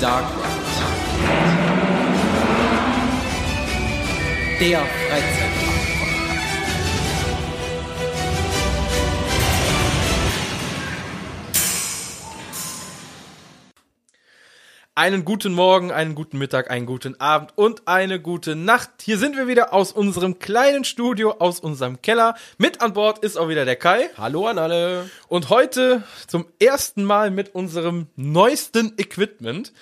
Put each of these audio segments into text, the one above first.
Dark Ride. Der Freizeitpark. Einen guten Morgen, einen guten Mittag, einen guten Abend und eine gute Nacht. Hier sind wir wieder aus unserem kleinen Studio, aus unserem Keller. Mit an Bord ist auch wieder der Kai. Hallo an alle. Und heute zum ersten Mal mit unserem neuesten Equipment.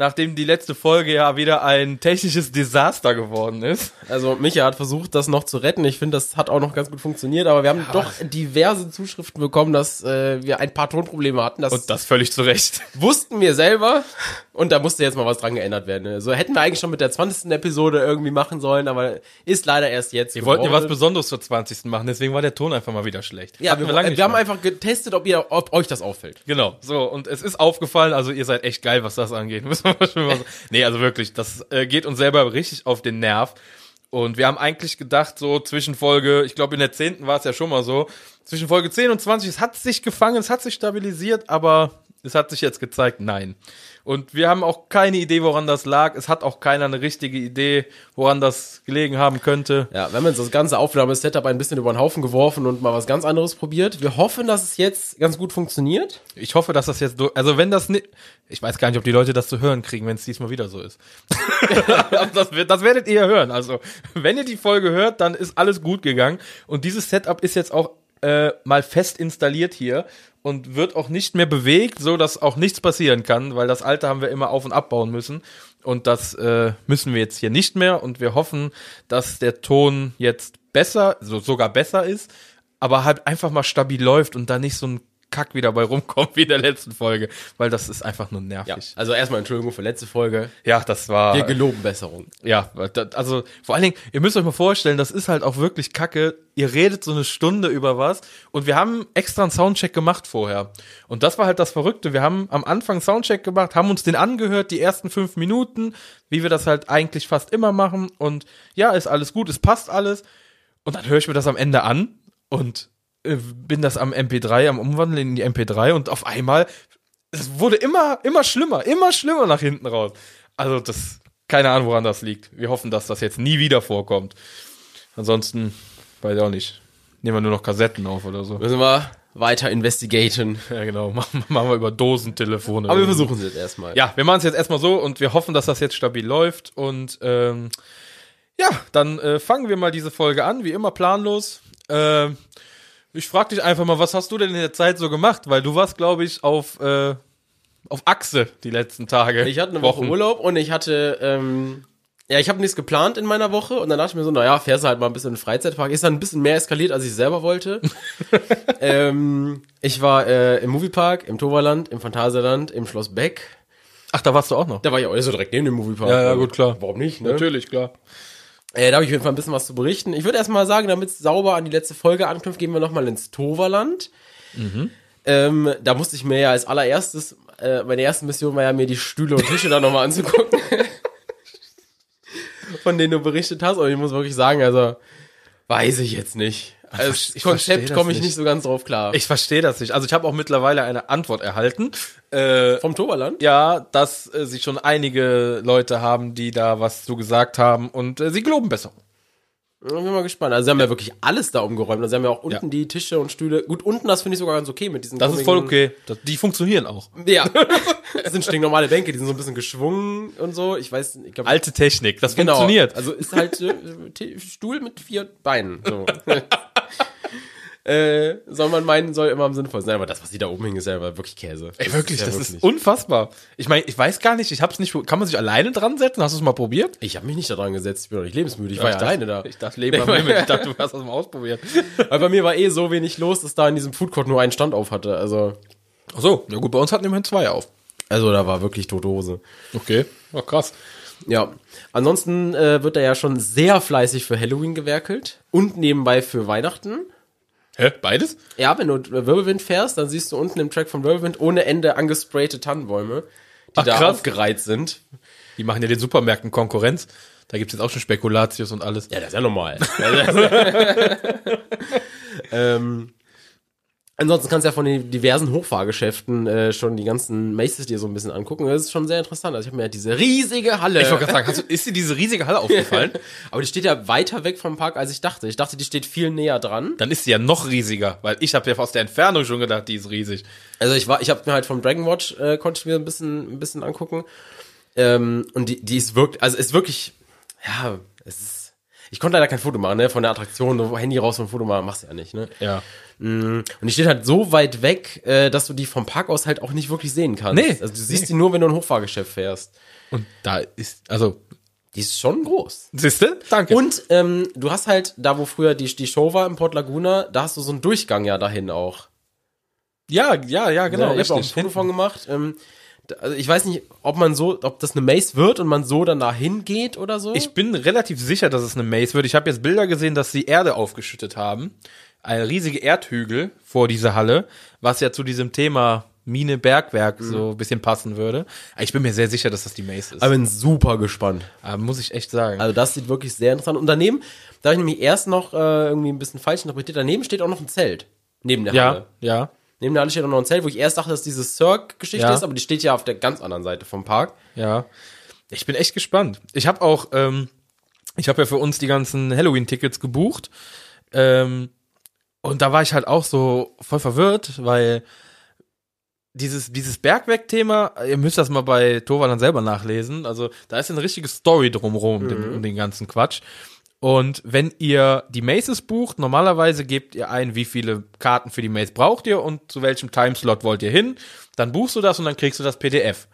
Nachdem die letzte Folge ja wieder ein technisches Desaster geworden ist. Also Micha hat versucht, das noch zu retten. Ich finde, das hat auch noch ganz gut funktioniert, aber wir haben doch diverse Zuschriften bekommen, dass äh, wir ein paar Tonprobleme hatten. Das, Und das völlig zu Recht. wussten wir selber und da musste jetzt mal was dran geändert werden. Ne? So hätten wir eigentlich schon mit der 20. Episode irgendwie machen sollen, aber ist leider erst jetzt. Wir wollten ja was. Besonderes zur 20. machen, deswegen war der Ton einfach mal wieder schlecht. Ja, Hatten wir, wir, nicht haben einfach getestet, ob ihr, ob euch das auffällt. Genau, so, und es ist aufgefallen, also ihr seid echt geil, was das angeht. Muss man. Nee, also wirklich, das äh, geht uns selber richtig auf den Nerv. Und wir haben eigentlich gedacht, so zwischen Folge, ich glaube in der 10. war es ja schon mal so, zwischen Folge 10 und 20, es hat sich gefangen, es hat sich stabilisiert, aber es hat sich jetzt gezeigt, nein. Und wir haben auch keine Idee, woran das lag. Es hat auch keiner eine richtige Idee, woran das gelegen haben könnte. Ja, wir haben jetzt das ganze Aufnahmesetup ein bisschen über den Haufen geworfen und mal was ganz anderes probiert. Wir hoffen, dass es jetzt ganz gut funktioniert. Ich hoffe, dass das jetzt, durch- also wenn das nicht, ich weiß gar nicht, ob die Leute das zu hören kriegen, wenn es diesmal wieder so ist. das, das werdet ihr ja hören. Also, wenn ihr die Folge hört, dann ist alles gut gegangen. Und dieses Setup ist jetzt auch äh, mal fest installiert hier und wird auch nicht mehr bewegt, so dass auch nichts passieren kann, weil das alte haben wir immer auf und abbauen müssen. Und das äh, müssen wir jetzt hier nicht mehr. Und wir hoffen, dass der Ton jetzt besser, so sogar besser ist, aber halt einfach mal stabil läuft und da nicht so ein Kack wieder bei rumkommt wie in der letzten Folge, weil das ist einfach nur nervig. Ja, also erstmal Entschuldigung für letzte Folge. Ja, das war. Wir geloben Besserung. ja, also vor allen Dingen, ihr müsst euch mal vorstellen, das ist halt auch wirklich Kacke. Ihr redet so eine Stunde über was und wir haben extra einen Soundcheck gemacht vorher. Und das war halt das Verrückte. Wir haben am Anfang einen Soundcheck gemacht, haben uns den angehört, die ersten fünf Minuten, wie wir das halt eigentlich fast immer machen. Und ja, ist alles gut, es passt alles. Und dann höre ich mir das am Ende an und äh, bin das am MP3, am Umwandeln in die MP3 und auf einmal, es wurde immer, immer schlimmer, immer schlimmer nach hinten raus. Also das, keine Ahnung, woran das liegt. Wir hoffen, dass das jetzt nie wieder vorkommt. Ansonsten, weiß ich auch nicht. Nehmen wir nur noch Kassetten auf oder so. Müssen wir weiter investigaten. Ja, genau. Machen, machen wir über Dosentelefone. Aber wir versuchen es jetzt erstmal. Ja, wir machen es jetzt erstmal so und wir hoffen, dass das jetzt stabil läuft. Und ähm, ja, dann äh, fangen wir mal diese Folge an, wie immer planlos. Ähm, ich frag dich einfach mal, was hast du denn in der Zeit so gemacht? Weil du warst, glaube ich, auf, äh, auf Achse die letzten Tage. Ich hatte eine Woche Urlaub und ich hatte, ähm, ja, ich habe nichts geplant in meiner Woche und dann dachte ich mir so, naja, fährst du halt mal ein bisschen in den Freizeitpark. Ist dann ein bisschen mehr eskaliert, als ich selber wollte. ähm, ich war äh, im Moviepark, im Toverland, im Phantasialand, im Schloss Beck. Ach, da warst du auch noch. Da war ich auch so direkt neben dem Moviepark. Ja, ja, gut, klar. Warum nicht, ne? Natürlich, klar. Äh, da habe ich auf jeden Fall ein bisschen was zu berichten. Ich würde erstmal sagen, damit es sauber an die letzte Folge anknüpft, gehen wir nochmal ins Toverland. Ähm, da musste ich mir ja als allererstes, äh, meine erste Mission war ja, mir die Stühle und Tische da nochmal anzugucken. Von denen du berichtet hast. Und ich muss wirklich sagen, also, weiß ich jetzt nicht. Als ich Konzept komme ich nicht. nicht so ganz drauf klar. Ich verstehe das nicht. Also ich habe auch mittlerweile eine Antwort erhalten. Äh, Vom Toverland? ja, dass äh, sie schon einige Leute haben, die da was zu gesagt haben und äh, sie geloben besser. Ich bin mal gespannt. Also sie haben ja wirklich alles da umgeräumt. Also sie haben ja auch unten die Tische und Stühle. Gut, unten das finde ich sogar ganz okay mit diesen Das ist voll okay. Das, die funktionieren auch. Ja. Das sind stinknormale Bänke, die sind so ein bisschen geschwungen und so. Ich weiß, ich glaube, Alte Technik, das genau. funktioniert. Also ist halt äh, Stuhl mit vier Beinen. So. äh, soll man meinen, soll immer am sinnvollsten sein. Aber das, was die da oben hängen, ist ja aber wirklich Käse. Ey, wirklich, ja das ist wirklich- unfassbar. Ich meine, ich weiß gar nicht, ich hab's nicht, kann man sich alleine dran setzen? Hast du es mal probiert? Ich habe mich nicht da dran gesetzt. Ich bin doch nicht lebensmüde. Ich war ja dachte- alleine da. Ich dachte, Leben am Limit. Ich dachte, du hast das mal ausprobiert. Weil bei mir war eh so wenig los, dass da in diesem Foodcourt nur einen Stand auf hatte. Also, Ach so, ja gut, bei uns hatten immerhin zwei auf. also da war wirklich tote Hose. Okay, ja, krass. Ja. Ansonsten äh, wird da ja schon sehr fleißig für Halloween gewerkelt und nebenbei für Weihnachten. Hä, beides? Ja, wenn du Wirbelwind fährst, dann siehst du unten im Track von Wirbelwind ohne Ende angesprayte Tannenbäume, die Ach, da krass. aufgereiht sind. Die machen ja den Supermärkten Konkurrenz. Da gibt's jetzt auch schon Spekulatius und alles. Ja, das ist ja normal. ähm, Ansonsten kannst du ja von den diversen Hochfahrgeschäften äh, schon die ganzen Maces dir so ein bisschen angucken. Das ist schon sehr interessant. Also ich habe mir ja diese riesige Halle. Ich wollte gerade sagen, hast du, ist dir diese riesige Halle aufgefallen? Aber die steht ja weiter weg vom Park, als ich dachte. Ich dachte, die steht viel näher dran. Dann ist sie ja noch riesiger, weil ich habe ja aus der Entfernung schon gedacht, die ist riesig. Also ich war, ich habe mir halt vom Dragon Watch äh, konnte ich mir ein bisschen, ein bisschen angucken. Ähm, und die, die ist wirklich, also ist wirklich, ja, es ist. Ich konnte leider kein Foto machen, ne? Von der Attraktion, so Handy raus und Foto machen, machst du ja nicht, ne? Ja. Mm, Und die steht halt so weit weg, äh, dass du die vom Park aus halt auch nicht wirklich sehen kannst. Nee. Also du siehst die nur, wenn du ein Hochfahrgeschäft fährst. Und da ist, also, Die ist schon groß. siehste? Danke. Und ähm, du hast halt, da wo früher die, die Show war im Port Laguna, da hast du so einen Durchgang ja dahin auch. ja, ja, ja, genau, ja, ich habe auch ein Foto von gemacht. Ähm, also ich weiß nicht, ob man so, ob das eine Maze wird und man so dann da hingeht oder so. Ich bin relativ sicher, dass es eine Maze wird. Ich habe jetzt Bilder gesehen, dass sie Erde aufgeschüttet haben. Ein riesige Erdhügel vor dieser Halle, was ja zu diesem Thema Mine Bergwerk so ein bisschen passen würde. Ich bin mir sehr sicher, dass das die Maze ist. Aber bin super gespannt. Aber muss ich echt sagen. Also das sieht wirklich sehr interessant. Und daneben, da habe ich nämlich erst noch äh, irgendwie ein bisschen falsch interpretiert, daneben steht auch noch ein Zelt. Neben der Halle. ja, ja, Neben der auch noch ein Zelt, wo ich erst dachte, dass diese Cirque-Geschichte Ja. ist, aber die steht ja auf der ganz anderen Seite vom Park. ja. Ich bin echt gespannt. Ich habe auch, ähm, ich habe ja für uns die ganzen Halloween-Tickets gebucht. Ähm, und da war ich halt auch so voll verwirrt, weil dieses, dieses Bergwerk-Thema, ihr müsst das mal bei Tova dann selber nachlesen. Also da ist eine richtige Story drumherum, dem, um den ganzen Quatsch. Und wenn ihr die Maces bucht, normalerweise gebt ihr ein, wie viele Karten für die Maze braucht ihr und zu welchem Timeslot wollt ihr hin. Dann buchst du das und dann kriegst du das PDF.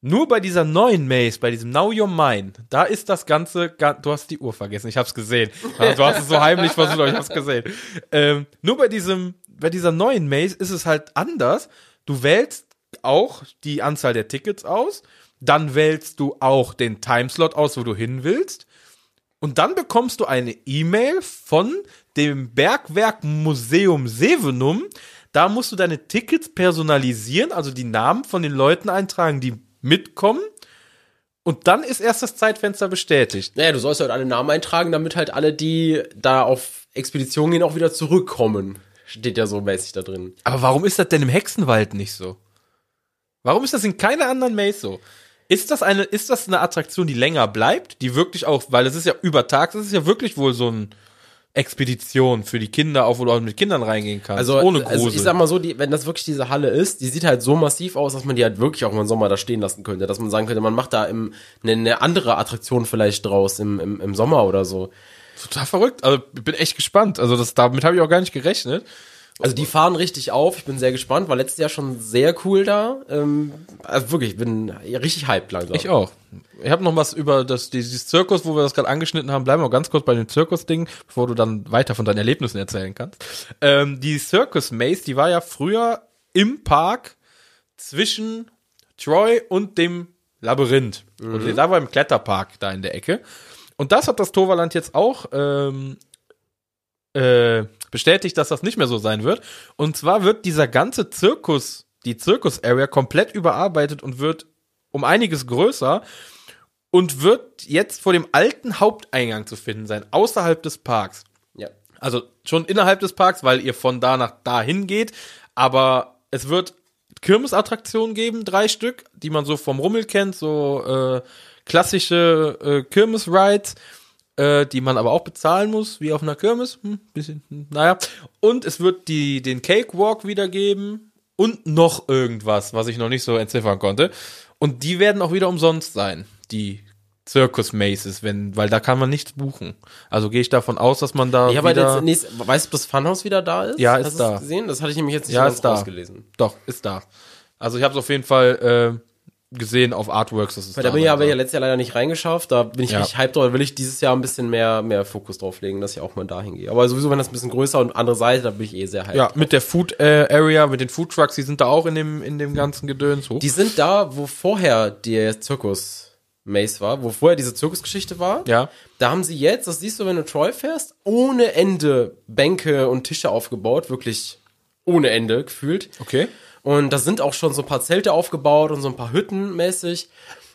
Nur bei dieser neuen Maze, bei diesem Now You're Mine, da ist das Ganze, ga- du hast die Uhr vergessen, ich hab's gesehen. Du hast es so heimlich versucht, aber ich hab's gesehen. Ähm, nur bei diesem, bei dieser neuen Maze ist es halt anders. Du wählst auch die Anzahl der Tickets aus, dann wählst du auch den Timeslot aus, wo du hin willst. Und dann bekommst du eine E-Mail von dem Bergwerk Museum Sevenum. Da musst du deine Tickets personalisieren, also die Namen von den Leuten eintragen, die mitkommen. Und dann ist erst das Zeitfenster bestätigt. Naja, du sollst halt alle Namen eintragen, damit halt alle, die da auf Expedition gehen, auch wieder zurückkommen. Steht ja so mäßig da drin. Aber warum ist das denn im Hexenwald nicht so? Warum ist das in keiner anderen Maze so? Ist das eine, ist das eine Attraktion, die länger bleibt, die wirklich auch, weil es ist ja übertags, es ist ja wirklich wohl so ein Expedition für die Kinder, auch wo du auch mit Kindern reingehen kannst, Also, ohne Grusel. also ich sag mal so, die, wenn das wirklich diese Halle ist, die sieht halt so massiv aus, dass man die halt wirklich auch im Sommer da stehen lassen könnte. Dass man sagen könnte, man macht da im, eine, eine andere Attraktion vielleicht draus im, im, im Sommer oder so. Total verrückt. Also ich bin echt gespannt. Also das, damit habe ich auch gar nicht gerechnet. Also die fahren richtig auf. Ich bin sehr gespannt. War letztes Jahr schon sehr cool da. Ähm, also wirklich, ich bin richtig hyped langsam. Ich auch. Ich habe noch was über das, dieses Zirkus, wo wir das gerade angeschnitten haben. Bleiben wir ganz kurz bei dem Zirkus-Ding, bevor du dann weiter von deinen Erlebnissen erzählen kannst. Ähm, die Circus Maze, die war ja früher im Park zwischen Troy und dem Labyrinth. Und da war im Kletterpark da in der Ecke. Und das hat das Toverland jetzt auch ähm, äh, bestätigt, dass das nicht mehr so sein wird. Und zwar wird dieser ganze Zirkus, die Zirkus-Area komplett überarbeitet und wird um einiges größer und wird jetzt vor dem alten Haupteingang zu finden sein, außerhalb des Parks. Ja. Also schon innerhalb des Parks, weil ihr von da nach dahin geht, aber es wird Kirmesattraktionen geben, drei Stück, die man so vom Rummel kennt, so äh, klassische äh, Kirmes-Rides, äh, die man aber auch bezahlen muss, wie auf einer Kirmes. Hm, bisschen, hm, naja. Und es wird die, den Cakewalk wieder geben und noch irgendwas, was ich noch nicht so entziffern konnte. Und die werden auch wieder umsonst sein, die Circus Maces, wenn, weil da kann man nichts buchen. Also gehe ich davon aus, dass man da halt wieder, jetzt nächst, weißt du, ob das Funhouse wieder da ist? Ja, Hast ist du's da. gesehen? Das hatte ich nämlich jetzt nicht Ja, ganz ist da. rausgelesen. doch, ist da. Also ich habe es auf jeden Fall äh, gesehen auf Artworks, dass es Weil da bin ich aber ja letztes Jahr leider nicht reingeschafft. Da bin ich Ja. richtig hyped drauf. Da will ich dieses Jahr ein bisschen mehr, mehr Fokus drauf legen, dass ich auch mal dahin gehe. Aber sowieso, wenn das ein bisschen größer und andere Seite, da bin ich eh sehr hyped. Ja, mit der Food äh, Area, mit den Food Trucks, die sind da auch in dem in dem ganzen Gedöns hoch. Die sind da, wo vorher der Zirkus Maze war, wo vorher diese Zirkusgeschichte war. Ja. Da haben sie jetzt, das siehst du, wenn du Troy fährst, ohne Ende Bänke und Tische aufgebaut, wirklich ohne Ende gefühlt. Okay. Und da sind auch schon so ein paar Zelte aufgebaut und so ein paar Hütten mäßig.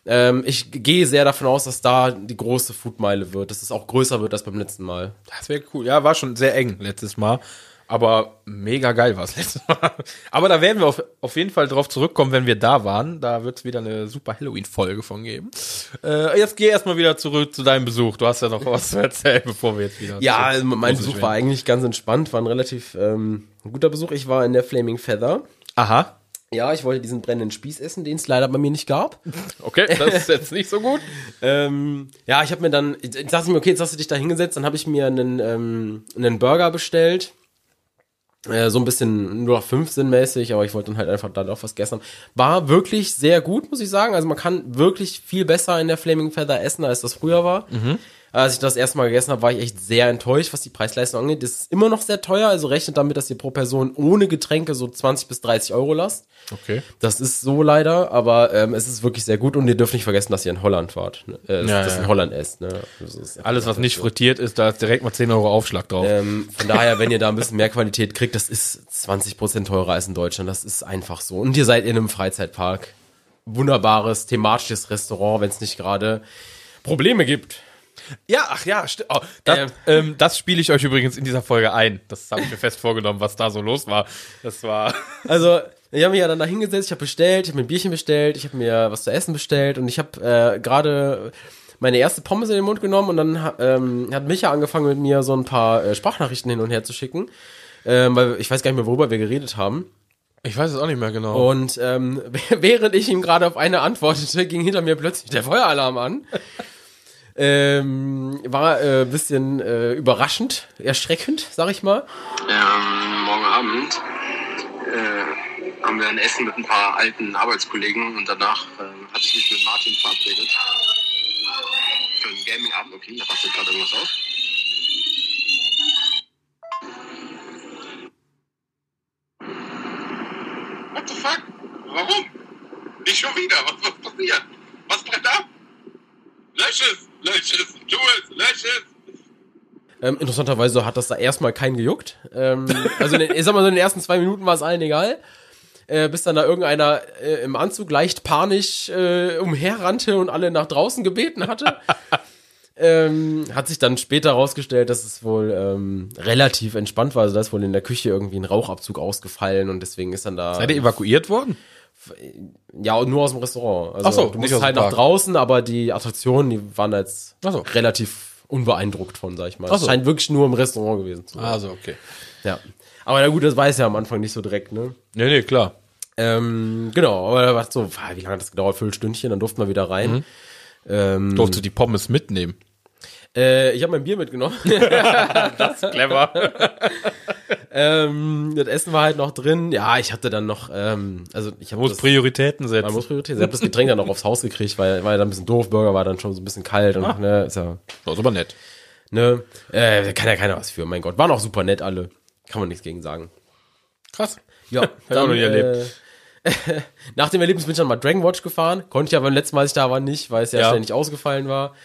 Ähm, ich gehe sehr davon aus, dass da die große Foodmeile wird, dass es auch größer wird als beim letzten Mal. Das wäre cool. Ja, war schon sehr eng letztes Mal. Aber mega geil war es letztes Mal. Aber da werden wir auf, auf jeden Fall drauf zurückkommen, wenn wir da waren. Da wird es wieder eine super Halloween-Folge von geben. Äh, jetzt geh erstmal wieder zurück zu deinem Besuch. Du hast ja noch was zu erzählen, bevor wir jetzt wieder. Ja, also mein Besuch war eigentlich ganz entspannt, war ein relativ ähm, guter Besuch. Ich war in der Flaming Feather. Aha. Ja, ich wollte diesen brennenden Spieß essen, den es leider bei mir nicht gab. Okay, das ist jetzt nicht so gut. Ähm, ja, ich habe mir dann, ich, ich dachte mir, okay, jetzt hast du dich da hingesetzt, dann habe ich mir einen, ähm, einen Burger bestellt. Äh, so ein bisschen nur noch 15 mäßig, aber ich wollte dann halt einfach da auch was gegessen haben. War wirklich sehr gut, muss ich sagen. Also man kann wirklich viel besser in der Flaming Feather essen, als das früher war. Als ich das erste Mal gegessen habe, war ich echt sehr enttäuscht, was die Preisleistung angeht. Das ist immer noch sehr teuer, also rechnet damit, dass ihr pro Person ohne Getränke so 20 bis 30 Euro lasst. Okay. Das ist so leider, aber ähm, es ist wirklich sehr gut und ihr dürft nicht vergessen, dass ihr in Holland wart. Ne? Äh, dass Ja, das ja. in Holland esst. Ne? Alles, was nicht frittiert ist, da ist direkt mal 10 Euro Aufschlag drauf. ähm, von daher, wenn ihr da ein bisschen mehr Qualität kriegt, das ist 20% teurer als in Deutschland. Das ist einfach so. Und ihr seid in einem Freizeitpark. Wunderbares, thematisches Restaurant, wenn es nicht gerade Probleme gibt. Ja, ach ja, sti- oh, das, Ähm. ähm, das spiele ich euch übrigens in dieser Folge ein. Das habe ich mir fest vorgenommen, was da so los war. Das war. Also, ich habe mich ja dann da hingesetzt, ich habe bestellt, ich habe mir ein Bierchen bestellt, ich habe mir was zu essen bestellt und ich habe äh, gerade meine erste Pommes in den Mund genommen und dann ähm, hat Micha angefangen mit mir so ein paar äh, Sprachnachrichten hin und her zu schicken, ähm, weil ich weiß gar nicht mehr, worüber wir geredet haben. Ich weiß es auch nicht mehr genau. Und ähm, während ich ihm gerade auf eine antwortete, ging hinter mir plötzlich der Feueralarm an. Ähm, war äh, bisschen äh, überraschend, erschreckend, sag ich mal. Ähm, morgen Abend äh, haben wir ein Essen mit ein paar alten Arbeitskollegen und danach ähm, hatte ich mich mit Martin verabredet. Für einen Gaming-Abend, okay, da rastet gerade irgendwas auf. What the fuck? Warum? Nicht schon wieder. Was, was passiert? Was brennt ab? Lösch es! Lösch es! Tu es! Lösch es! Ähm, interessanterweise hat das da erstmal keinen gejuckt. Ähm, also in den, ich sag mal so in den ersten zwei Minuten war es allen egal. Äh, bis dann da irgendeiner äh, im Anzug leicht panisch äh, umherrannte und alle nach draußen gebeten hatte. ähm, hat sich dann später rausgestellt, dass es wohl ähm, relativ entspannt war. Also da ist wohl in der Küche irgendwie ein Rauchabzug ausgefallen und deswegen ist dann da. Seid ihr evakuiert worden? Ja, und nur aus dem Restaurant. Also Ach so, du musst halt nach Park. draußen, aber die Attraktionen, die waren jetzt so. relativ unbeeindruckt von, sag ich mal. Ach Es so. scheint wirklich nur im Restaurant gewesen zu sein. Also, okay. Ja. Aber na gut, das weiß ja am Anfang nicht so direkt, ne? Nee, nee, klar. Ähm, genau, aber da war so, wie lange hat das gedauert? Viertelstündchen, dann durften wir wieder rein. Mhm. Ähm, Durfte die Pommes mitnehmen. Äh, ich habe mein Bier mitgenommen. Clever. ähm, das Essen war halt noch drin. Ja, ich hatte dann noch, ähm, also ich habe Muss Prioritäten setzen. man muss Priorität. Ich habe das Getränk dann noch aufs Haus gekriegt, weil war ja dann ein bisschen doof. Burger war dann schon so ein bisschen kalt und Ah. ne, ist ja, Das ist aber nett. ne, äh, da kann ja keiner was für. Mein Gott, waren auch super nett alle. Kann man nichts gegen sagen. Krass. Ja, ich auch noch nie erlebt. Äh, nach dem Erlebnis bin ich dann mal Dragon Watch gefahren. Konnte ich aber beim letzten Mal, als ich da war, nicht, weil es ja, Ja. ständig ausgefallen war.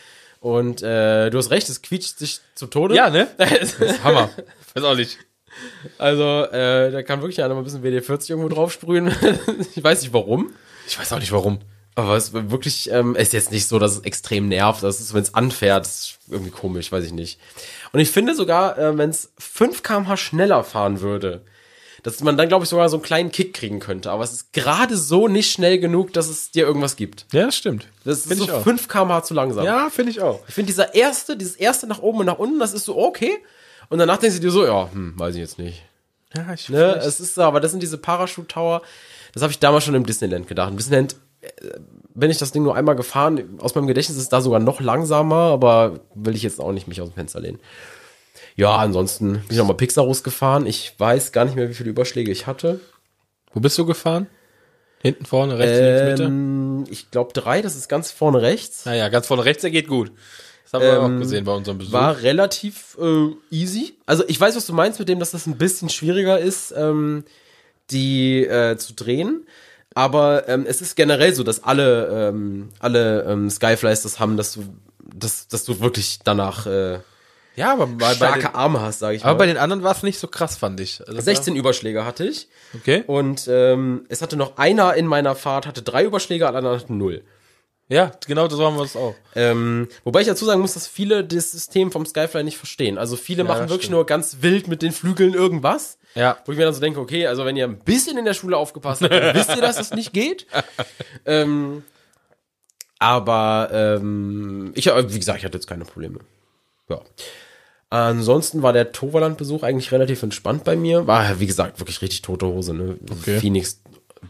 Und äh, du hast recht, es quietscht sich zu Tode. Ja, ne? Hammer. Weiß auch nicht. also, äh, da kann wirklich einer mal ein bisschen WD-40 irgendwo drauf sprühen. ich weiß nicht warum. Ich weiß auch nicht warum. Aber es wirklich ähm, ist jetzt nicht so, dass es extrem nervt. Das ist, wenn es anfährt, das ist irgendwie komisch, weiß ich nicht. Und ich finde sogar, äh, wenn es 5 km/h schneller fahren würde, dass man dann, glaube ich, sogar so einen kleinen Kick kriegen könnte. Aber es ist gerade so nicht schnell genug, dass es dir irgendwas gibt. Ja, das stimmt. Das ist Find so ich auch. 5 km/h zu langsam. Ja, finde ich auch. Ich finde dieser erste, dieses erste nach oben und nach unten, das ist so okay. Und danach denkst du dir so, ja, hm, weiß ich jetzt nicht. Ja, ich Ne? Es ist so, aber das sind diese Parachute Tower. Das habe ich damals schon im Disneyland gedacht. Im Disneyland äh, bin ich das Ding nur einmal gefahren. Aus meinem Gedächtnis ist es da sogar noch langsamer, aber will ich jetzt auch nicht mich aus dem Fenster lehnen. Ja, ansonsten bin ich nochmal Pixarus gefahren. Ich weiß gar nicht mehr, wie viele Überschläge ich hatte. Wo bist du gefahren? Hinten, vorne, rechts, links, Mitte? Ähm, ich glaube drei, das ist ganz vorne rechts. Naja, ganz vorne rechts, der geht gut. Das haben wir Ähm, auch gesehen bei unserem Besuch. War relativ äh, easy. Also ich weiß, was du meinst mit dem, dass das ein bisschen schwieriger ist, ähm, die äh, zu drehen. Aber ähm, es ist generell so, dass alle, ähm, alle ähm, Skyflies das haben, dass du, dass, dass du wirklich danach äh, ja, aber bei, bei starke den, Arme hast, sage ich mal. aber bei den anderen war es nicht so krass, fand ich. Also das 16 Überschläge hatte ich. Okay. Und ähm, es hatte noch einer in meiner Fahrt, hatte drei Überschläge, alle anderen hatten null. Ja, genau so haben wir es auch. Ähm, wobei ich dazu sagen muss, dass viele das System vom Skyfly nicht verstehen. Also viele machen das wirklich stimmt. nur ganz wild mit den Flügeln irgendwas. Ja. Wo ich mir dann so denke, okay, also wenn ihr ein bisschen in der Schule aufgepasst habt, dann wisst ihr, dass das nicht geht. ähm, aber ähm, ich, wie gesagt, ich hatte jetzt keine Probleme. Ja. Ansonsten war der Toverland-Besuch eigentlich relativ entspannt bei mir. War, wie gesagt, wirklich richtig tote Hose. Ne? Okay. Phoenix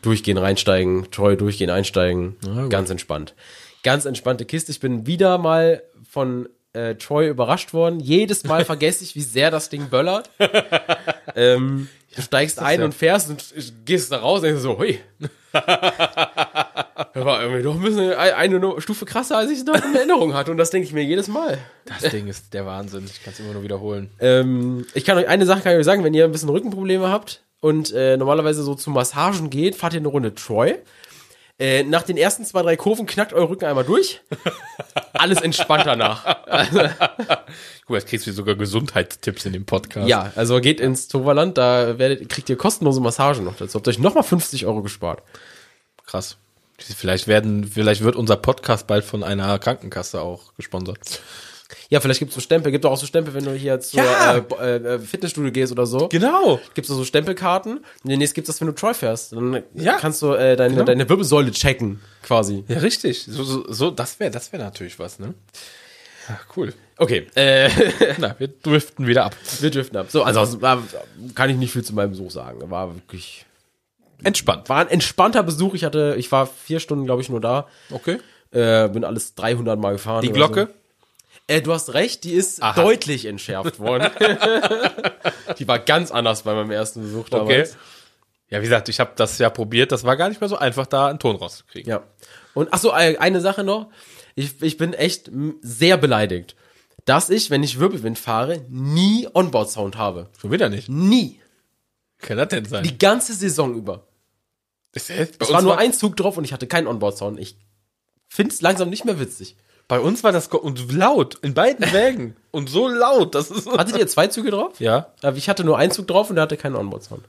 durchgehen, reinsteigen, Troy durchgehen, einsteigen. gut. Ganz entspannt. Ganz entspannte Kiste. Ich bin wieder mal von äh, Troy überrascht worden. Jedes Mal vergesse ich, wie sehr das Ding böllert. ähm, du steigst ein ja. und fährst und gehst da raus und denkst so, hui. Das war irgendwie doch ein bisschen eine Stufe krasser, als ich es noch in Erinnerung hatte. Und das denke ich mir jedes Mal. Das Ding ist der Wahnsinn. Ich kann es immer nur wiederholen. Ähm, ich kann euch eine Sache kann ich euch sagen, wenn ihr ein bisschen Rückenprobleme habt und äh, normalerweise so zu Massagen geht, fahrt ihr eine Runde Troy. Äh, nach den ersten zwei, drei Kurven knackt euer Rücken einmal durch. Alles entspannt danach. Guck mal, jetzt kriegst du sogar Gesundheitstipps in dem Podcast. Ja, also geht ins Toverland, da werdet, kriegt ihr kostenlose Massagen noch dazu. Habt euch nochmal 50 Euro gespart. Krass. Vielleicht werden, vielleicht wird unser Podcast bald von einer Krankenkasse auch gesponsert. Ja, vielleicht gibt's so Stempel. Gibt doch auch so Stempel, wenn du hier zur Ja. äh, bo- äh, Fitnessstudio gehst oder so. Genau. Gibt's da so Stempelkarten. Und demnächst gibt's das, wenn du Troy fährst. Dann Ja. kannst du äh, deine, Genau. deine Wirbelsäule checken, quasi. Ja, richtig. So, so, so das wäre, das wäre natürlich was, ne? Ja, cool. Okay, äh, Na, wir driften wieder ab. wir driften ab. So, also war, kann ich nicht viel zu meinem Besuch sagen. War wirklich, Entspannt. war ein entspannter Besuch. Ich hatte, ich war vier Stunden, glaube ich, nur da. Okay. Äh, bin alles 300 Mal gefahren. Die Glocke? So. Äh, du hast recht, die ist Aha. deutlich entschärft worden. die war ganz anders bei meinem ersten Besuch Okay. damals. Ja, wie gesagt, ich habe das ja probiert. Das war gar nicht mehr so einfach, da einen Ton rauszukriegen. Ja. Und ach so, äh, eine Sache noch. Ich, ich bin echt sehr beleidigt, dass ich, wenn ich Wirbelwind fahre, nie Onboard-Sound habe. Schon wieder nicht. Nie. Kann das denn sein? Die ganze Saison über. Das Es war nur war, ein Zug drauf und ich hatte keinen Onboard-Sound. Ich find's langsam nicht mehr witzig. bei uns war das und laut in beiden Wägen und so laut, das ist Hattet ihr zwei Züge drauf? ja. Aber Ich hatte nur einen Zug drauf und der hatte keinen Onboard-Sound.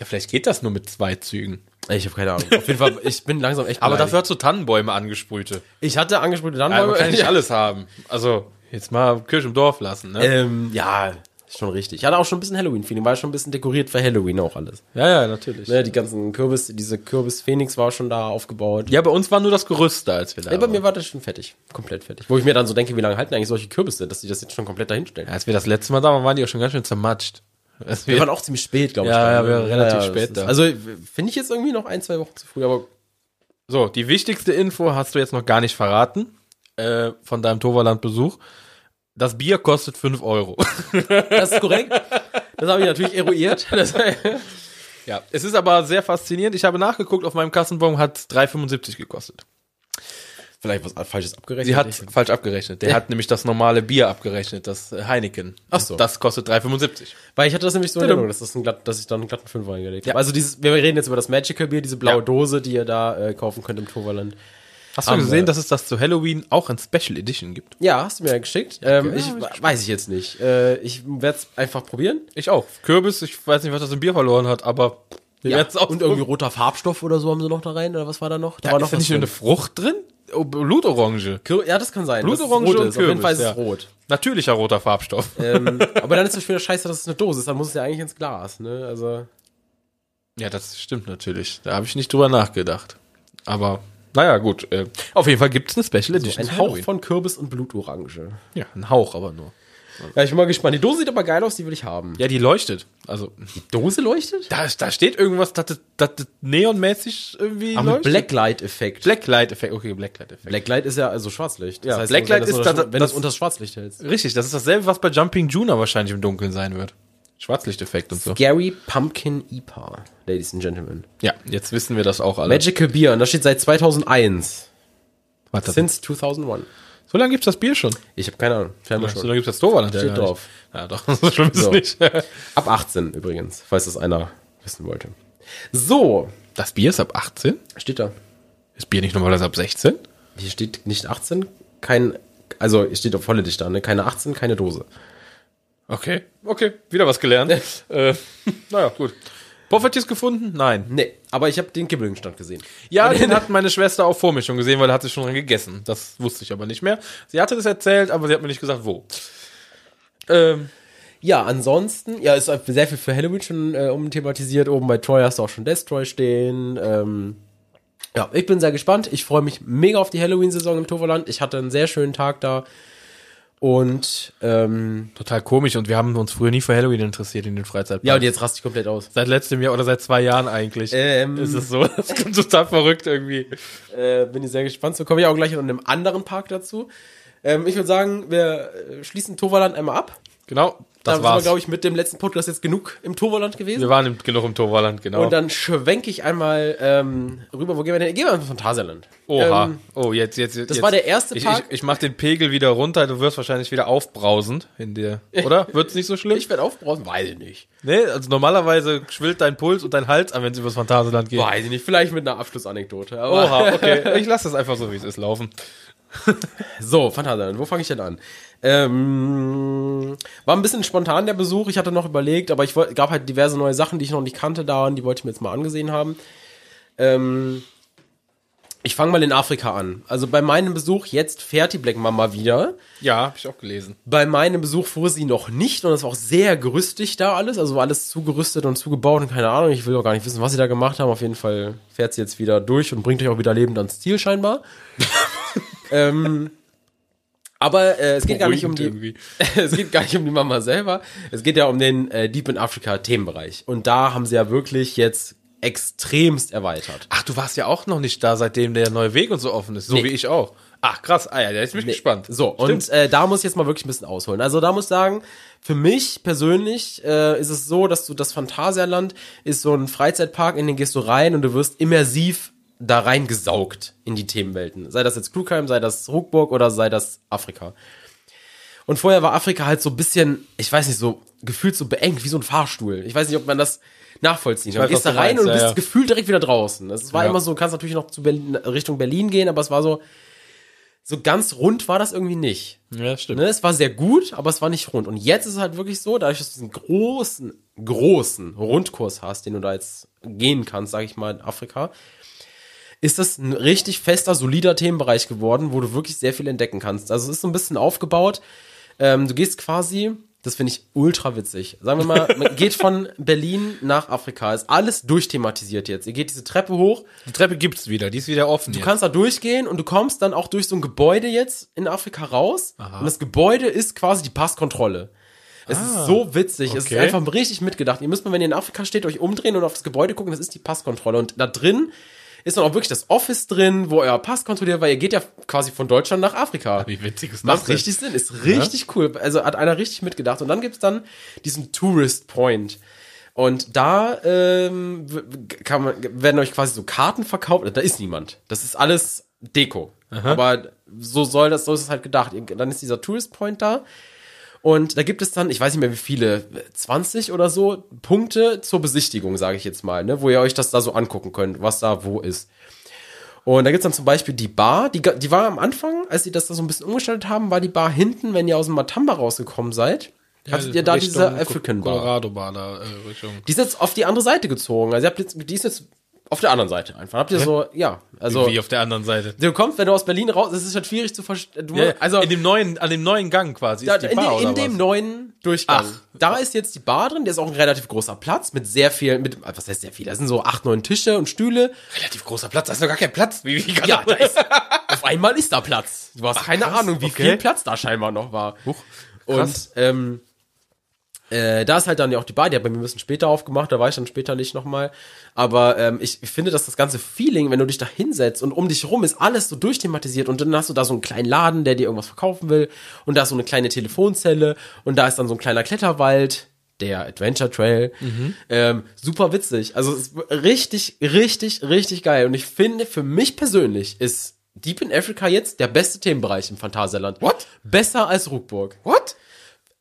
Ja, vielleicht geht das nur mit zwei Zügen. Ich habe keine Ahnung. Auf jeden Fall, ich bin langsam echt Aber beleidigt. dafür hast du Tannenbäume angesprühte. Ich hatte angesprühte Ja, Tannenbäume. man kann nicht alles haben. Also, jetzt mal Kirche im Dorf lassen, ne? ähm, ja, ist schon richtig. Ich hatte auch schon ein bisschen Halloween-Feeling, war schon ein bisschen dekoriert für Halloween auch alles. Ja, ja, natürlich. Ne, die ganzen Kürbis, diese Kürbis-Phoenix war schon da aufgebaut. Ja, bei uns war nur das Gerüst da, als wir da Ja, bei waren. mir war das schon fertig. Komplett fertig. Wo ich mir dann so denke, wie lange halten eigentlich solche Kürbisse, dass die das jetzt schon komplett dahinstellen. Ja, als wir das letzte Mal da waren, waren die auch schon ganz schön zermatscht. Als Wir waren auch ziemlich spät, glaube ich. Ja, ja, ne? wir waren relativ spät da. Also finde ich jetzt irgendwie noch ein, zwei Wochen zu früh, aber So, die wichtigste Info hast du jetzt noch gar nicht verraten äh, von deinem Toverland-Besuch. Das Bier kostet 5 Euro. das ist korrekt. Das habe ich natürlich eruiert. Das, ja, es ist aber sehr faszinierend. Ich habe nachgeguckt, auf meinem Kassenbon hat 3,75 gekostet. vielleicht was Falsches abgerechnet. Sie hat Ich- falsch abgerechnet. Der hat nämlich das normale Bier abgerechnet, das Heineken. Ach so. Das kostet 3,75. Weil ich hatte das nämlich so in. Erinnerung, dass, das ein glatt, dass ich da einen glatten Fünfer eingelegt Ja. habe. Also dieses, wir reden jetzt über das Magical Bier, diese blaue Ja. Dose, die ihr da äh, kaufen könnt im Toverland. Hast du Haben gesehen, wir. dass es das zu Halloween auch in Special Edition gibt? Ja, hast du mir ja geschickt. Ähm, Ja, ich hab ich weiß ich jetzt nicht. Äh, ich werde es einfach probieren. Ich auch. Kürbis, ich weiß nicht, was das im Bier verloren hat, aber wir Ja. auch Und irgendwie roter Farbstoff oder so haben sie noch da rein, oder was war da noch? Da Da war ist noch da nicht nur eine Frucht drin? Oh, Blutorange. Ja, das kann sein. Blutorange und ist. Auf jeden Kürbis, Fall ist ja. es rot. Natürlicher roter Farbstoff. ähm, aber dann ist es wieder scheiße, dass es eine Dose ist. Dann muss es ja eigentlich ins Glas, ne? Also. Ja, das stimmt natürlich. Da habe ich nicht drüber nachgedacht. Aber, naja, gut. Äh, auf jeden Fall gibt's eine Special Edition. Ein zu Hauch Halloween. von Kürbis und Blutorange. Ja, ein Hauch aber nur. Ja, ich bin mal gespannt. Die Dose sieht aber geil aus, die will ich haben. Ja, die leuchtet. Also, Die Dose leuchtet? da, da steht irgendwas, das, dass das neonmäßig irgendwie Aber leuchtet. Blacklight-Effekt. Blacklight-Effekt. Okay, Blacklight-Effekt. Blacklight ist ja also Schwarzlicht. Ja, Blacklight wenn du ist so- da- wenn du das- es unter das Schwarzlicht hältst. Richtig, das ist dasselbe, was bei Jumping Juna wahrscheinlich im Dunkeln sein wird. Schwarzlichteffekt und so. Gary Pumpkin IPA, Ladies and Gentlemen. Ja, jetzt wissen wir das auch alle. Magical Beer, und das steht seit 2001. Warte, Since 2001. so lange gibt's das Bier schon. Ich habe keine Ahnung. Scheinbar So lange gibt's das Toverland ja Steht drauf. Ja, doch, so schlimm ist So. es nicht. Ab 18 übrigens, falls das einer wissen wollte. So, Das Bier ist ab 18? steht da. Ist Bier nicht normalerweise ab 16? Hier steht nicht 18, kein, also es steht auf volle Dichte an, ne? keine 18, keine Dose. Okay, okay, wieder was gelernt. äh, naja, gut. Poffertjes gefunden? Nein. Nee, aber ich habe den Kibbelingstand gesehen. Ja, den hat meine Schwester auch vor mir schon gesehen, weil da hat sie schon dran gegessen. Das wusste ich aber nicht mehr. Sie hatte das erzählt, aber sie hat mir nicht gesagt, wo. Ähm, Ja, ansonsten, ja, ist sehr viel für Halloween schon äh, umthematisiert. Oben bei Troy hast du auch schon Destroy stehen. Ähm, ja, ich bin sehr gespannt. Ich freue mich mega auf die Halloween-Saison im Toverland. Ich hatte einen sehr schönen Tag da. Und ähm, total komisch und wir haben uns früher nie für Halloween interessiert in den Freizeitparks. ja, und jetzt raste ich komplett aus. Seit letztem Jahr oder seit zwei Jahren eigentlich. Ähm. ist es so. Das ist total verrückt irgendwie. Äh, bin ich sehr gespannt. So komme ich auch gleich in einem anderen Park dazu. Ähm, ich würde sagen, wir äh, schließen Toverland einmal ab. Genau, das da sind wir, war's. glaube ich, mit dem letzten Podcast jetzt genug im Toverland gewesen. wir waren im, genug im Torwaland, genau. Und dann schwenke ich einmal ähm, rüber. Wo gehen wir denn? Gehen wir ins Phantasialand. Oha. Ähm, oh, jetzt, jetzt, jetzt. das war der erste ich, Park. Ich, ich mach den Pegel wieder runter. Du wirst wahrscheinlich wieder aufbrausend in dir. Oder? Wird's nicht so schlimm? ich werde aufbrausen, weiß ich nicht. nee, also normalerweise schwillt dein Puls und dein Hals an, wenn es übers Phantasialand geht. Weiß ich nicht, vielleicht mit einer Abschlussanekdote. Oha, okay. Ich lasse das einfach so, wie es ist, laufen. So, Phantasialand, wo fange ich denn an? Ähm, war ein bisschen spontan der Besuch. Ich hatte noch überlegt, aber ich wollt, gab halt diverse neue Sachen, die ich noch nicht kannte da und die wollte ich mir jetzt mal angesehen haben. Ähm, ich fange mal in Afrika an. Also bei meinem Besuch, jetzt fährt die Black Mama wieder. Ja, habe ich auch gelesen. Bei meinem Besuch fuhr sie noch nicht und es war auch sehr gerüstig da alles. Also war alles zugerüstet und zugebaut und keine Ahnung. Ich will auch gar nicht wissen, was sie da gemacht haben. Auf jeden Fall fährt sie jetzt wieder durch und bringt euch auch wieder lebend ans Ziel scheinbar. ähm, aber äh, es geht gar nicht um die, es geht gar nicht um die Mama selber. Es geht ja um den äh, Deep in Africa Themenbereich. Und da haben sie ja wirklich jetzt extremst erweitert. Ach, du warst ja auch noch nicht da, seitdem der neue Weg und so offen ist. So Nee. wie ich auch. Ach, krass. Ah ja, jetzt bin ich gespannt. So, Stimmt. und äh, da muss ich jetzt mal wirklich ein bisschen ausholen. Also da muss ich sagen, für mich persönlich äh, ist es so, dass du das Phantasialand ist so ein Freizeitpark, in den gehst du rein und du wirst immersiv da reingesaugt in die Themenwelten. Sei das jetzt Klugheim, sei das Ruckburg oder sei das Afrika. Und vorher war Afrika halt so ein bisschen, ich weiß nicht, so gefühlt so beengt, wie so ein Fahrstuhl. Ich weiß nicht, ob man das nachvollziehen kann. Du gehst da rein meinst, und ja, bist ja. gefühlt direkt wieder draußen. Es war Ja. immer so, du kannst natürlich noch zu Berlin, Richtung Berlin gehen, aber es war so, so ganz rund war das irgendwie nicht. ja, stimmt. Ne, es war sehr gut, aber es war nicht rund. Und jetzt ist es halt wirklich so, dadurch, dass du diesen großen, großen Rundkurs hast, den du da jetzt gehen kannst, sage ich mal, in Afrika, ist das ein richtig fester, solider Themenbereich geworden, wo du wirklich sehr viel entdecken kannst. Also es ist so ein bisschen aufgebaut. Ähm, du gehst quasi, das finde ich ultra witzig. Sagen wir mal, man geht von Berlin nach Afrika. Ist alles durchthematisiert jetzt. Ihr geht diese Treppe hoch, Die Treppe gibt's wieder, die ist wieder offen. Du kannst da durchgehen und du kommst dann auch durch so ein Gebäude jetzt in Afrika raus. Und das Gebäude ist quasi die Passkontrolle. Es ist so witzig. Es ist okay. einfach richtig mitgedacht. Ihr müsst mal, wenn ihr in Afrika steht, euch umdrehen und auf das Gebäude gucken. Das ist die Passkontrolle. Und da drin ist dann auch wirklich das Office drin, wo euer Pass kontrolliert, weil ihr geht ja quasi von Deutschland nach Afrika. Wie witzig ist das Macht richtig Sinn, ist richtig cool. Also hat einer richtig mitgedacht. Und dann gibt's dann diesen Tourist Point. Und da ähm, kann man, werden euch quasi so Karten verkauft. Da ist niemand. Das ist alles Deko. Aber so soll das, so ist es halt gedacht. Dann ist dieser Tourist Point da. Und da gibt es dann, ich weiß nicht mehr wie viele, 20 oder so Punkte zur Besichtigung, sage ich jetzt mal, ne, wo ihr euch das da so angucken könnt, was da wo ist. Und da gibt's dann zum Beispiel die Bar, die, die war am Anfang, als sie das da so ein bisschen umgestaltet haben, war die Bar hinten, wenn ihr aus dem Matamba rausgekommen seid. Hattet ihr da Richtung diese African Bar? Colorado Bar da, äh, Richtung. Die ist jetzt auf die andere Seite gezogen. Also ihr habt jetzt, die ist jetzt auf der anderen Seite einfach. Habt ihr so, ja, also Wie auf der anderen Seite. du kommst, wenn du aus Berlin raus, das ist halt schwierig zu verstehen. Ja, also in dem neuen, an dem neuen Gang quasi da, ist die in, Bar, in oder dem neuen Durchgang. Ach. Da ist jetzt die Bar drin, der ist auch ein relativ großer Platz mit sehr viel, mit, was heißt sehr viel? Da sind so acht, neun Tische und Stühle. Relativ großer Platz, da ist noch gar kein Platz. Wie, wie Ja, da ist, auf einmal ist da Platz. Du hast keine krass, Ahnung, wie okay. viel Platz da scheinbar noch war. Huch, Und ähm, äh, da ist halt dann ja auch die Bar, die hat bei mir ein bisschen später aufgemacht, da war ich dann später nicht nochmal. Aber ähm, ich finde, dass das ganze Feeling, wenn du dich da hinsetzt und um dich rum ist alles so durchthematisiert und dann hast du da so einen kleinen Laden, der dir irgendwas verkaufen will und da ist so eine kleine Telefonzelle und da ist dann so ein kleiner Kletterwald, der Adventure Trail. Ähm, super witzig. Also es ist richtig, richtig, richtig geil. Und ich finde, für mich persönlich ist Deep in Africa jetzt der beste Themenbereich im Phantasialand. What? Besser als Ruckburg. What?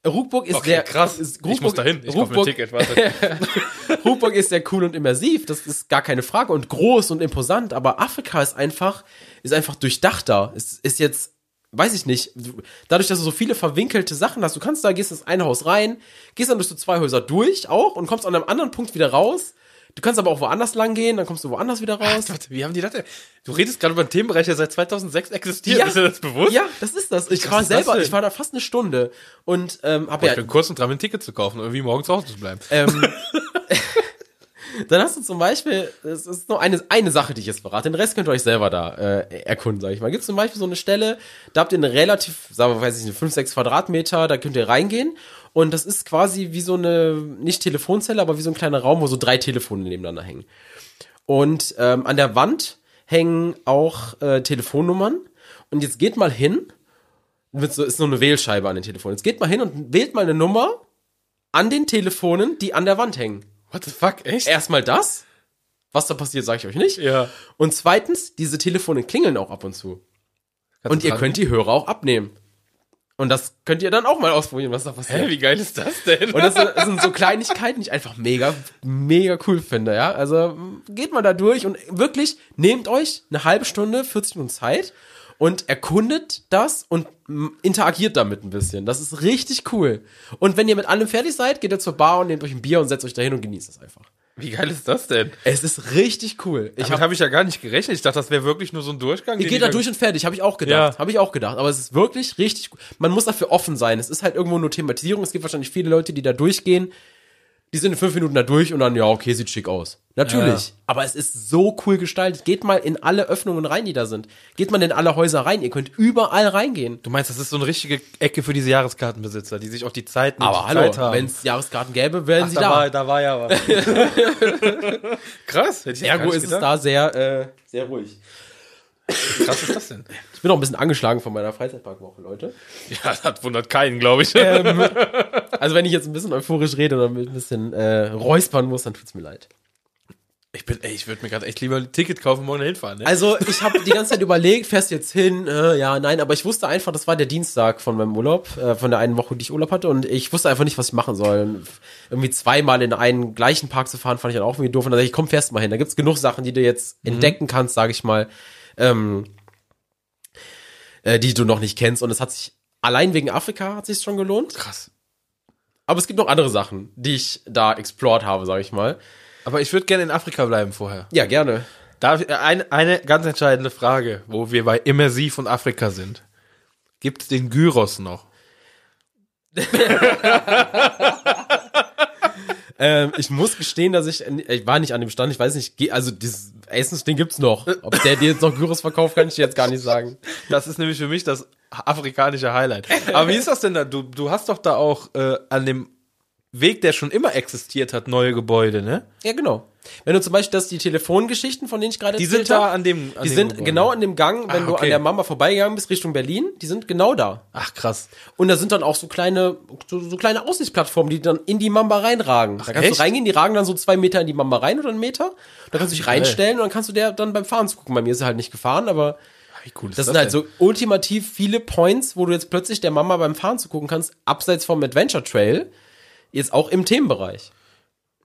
Ruckburg ist Okay, sehr krass. Ist, ich muss dahin, ich ein Ruckburg, Ticket, warte. Ruckburg ist sehr cool und immersiv, das ist gar keine Frage und groß und imposant, aber Afrika ist einfach, ist einfach durchdachter. Es ist jetzt, weiß ich nicht, du- dadurch, dass du so viele verwinkelte Sachen hast, du kannst da, gehst ins eine Haus rein, gehst dann durch so zwei Häuser durch auch und kommst an einem anderen Punkt wieder raus, Du kannst aber auch woanders lang gehen, dann kommst du woanders wieder raus. Warte, wie haben die das denn? Du redest gerade über einen Themenbereich, der seit 2006 existiert. Ja. Ist dir das bewusst? Ja, das ist das. Ich war selber, ich war da fast eine Stunde und ähm, hab Boah, ja, ich bin kurz und dran, ein Ticket zu kaufen und irgendwie morgen zu Hause zu bleiben. ähm, dann hast du zum Beispiel, es ist nur eine, eine Sache, die ich jetzt verrate. Den Rest könnt ihr euch selber da äh, erkunden, sag ich mal. Gibt zum Beispiel so eine Stelle, da habt ihr eine relativ, sagen wir, weiß ich nicht, 5, 6 Quadratmeter, da könnt ihr reingehen. Und das ist quasi wie so eine, nicht Telefonzelle, aber wie so ein kleiner Raum, wo so drei Telefone nebeneinander hängen. Und ähm, an der Wand hängen auch äh, Telefonnummern. Und jetzt geht mal hin, mit so, ist so eine Wählscheibe an den Telefonen. Jetzt geht mal hin und wählt mal eine Nummer an den Telefonen, die an der Wand hängen. What the fuck, echt? Erstmal das. Was da passiert, sage ich euch nicht. Ja. Und zweitens, diese Telefone klingeln auch ab und zu. Kannst Und ihr könnt die Hörer auch abnehmen. Und das könnt ihr dann auch mal ausprobieren, was da passiert. Hä, wie geil ist das denn? Und das sind, das sind so Kleinigkeiten, die ich einfach mega, mega cool finde, ja. Also geht mal da durch und wirklich nehmt euch eine halbe Stunde, 40 Minuten Zeit und erkundet das und interagiert damit ein bisschen. Das ist richtig cool. Und wenn ihr mit allem fertig seid, geht ihr zur Bar und nehmt euch ein Bier und setzt euch dahin und genießt es einfach. Wie geil ist das denn? Es ist richtig cool. Ich Ich hab, habe ich ja gar nicht gerechnet. Ich dachte, das wäre wirklich nur so ein Durchgang. ihr geht da durch und fertig, habe ich auch gedacht. Ja. Habe ich auch gedacht. Aber es ist wirklich richtig gut. Man muss dafür offen sein. Es ist halt irgendwo nur Thematisierung. Es gibt wahrscheinlich viele Leute, die da durchgehen. Die sind in fünf Minuten da durch und dann, ja, okay, sieht schick aus. Natürlich. Ja. Aber es ist so cool gestaltet. Geht mal in alle Öffnungen rein, die da sind. Geht mal in alle Häuser rein. Ihr könnt überall reingehen. Du meinst, das ist so eine richtige Ecke für diese Jahreskartenbesitzer, die sich auch die Zeit nicht Aber die hallo, wenn es Jahreskarten gäbe, wären Ach, sie da, da. War, da war ja was. Krass. Hätte ich jetzt gar Ergo nicht ist es gedacht. da sehr, äh, sehr ruhig. Krass ist das denn? Ich bin auch ein bisschen angeschlagen von meiner Freizeitparkwoche, Leute. Ja, das wundert keinen, glaube ich. Also wenn ich jetzt ein bisschen euphorisch rede oder ein bisschen äh, räuspern muss, dann tut's mir leid. Ich bin, ey, ich würde mir gerade echt lieber ein Ticket kaufen und morgen hinfahren. Ne? Also ich habe die ganze Zeit überlegt, fährst du jetzt hin? Äh, ja, nein, aber ich wusste einfach, das war der Dienstag von meinem Urlaub, äh, von der einen Woche, die ich Urlaub hatte und ich wusste einfach nicht, was ich machen soll. Und irgendwie zweimal in einen gleichen Park zu fahren, fand ich dann auch irgendwie doof. Und dann dachte ich, komm, fährst mal hin. Da gibt's genug Sachen, die du jetzt entdecken kannst, sage ich mal, ähm, äh, die du noch nicht kennst. Und es hat sich allein wegen Afrika hat sich schon gelohnt. krass. Aber es gibt noch andere Sachen, die ich da explored habe, sage ich mal. Aber ich würde gerne in Afrika bleiben vorher. Ja, gerne. Darf, äh, eine, eine ganz entscheidende Frage, wo wir bei Immersiv und Afrika sind. Gibt es den Gyros noch? Ähm, ich muss gestehen, dass ich, ich war nicht an dem Stand, ich weiß nicht, also dieses Essensding gibt's noch. Ob der dir jetzt noch Gyros verkauft, kann ich dir jetzt gar nicht sagen. Das ist nämlich für mich das afrikanische Highlight. Aber wie ist das denn da? Du, du hast doch da auch äh, an dem Weg, der schon immer existiert hat, neue Gebäude, ne? Ja, genau. Wenn du zum Beispiel das, die Telefongeschichten, von denen ich gerade Die erzählt sind da hab, an dem. An die dem sind Gebäude. genau an dem Gang, wenn Ah, du okay. an der Mama vorbeigegangen bist, Richtung Berlin, die sind genau da. Ach krass. Und da sind dann auch so kleine, so, so kleine Aussichtsplattformen, die dann in die Mamba reinragen. da kannst echt? du reingehen, die ragen dann so zwei Meter in die Mamba rein oder einen Meter. Da kannst du dich reinstellen und dann kannst du der dann beim Fahren zugucken. Bei mir ist er halt nicht gefahren, aber Wie cool Das das, sind halt denn? so ultimativ viele Points, wo du jetzt plötzlich der Mama beim Fahren zugucken kannst, abseits vom Adventure Trail, jetzt auch im Themenbereich.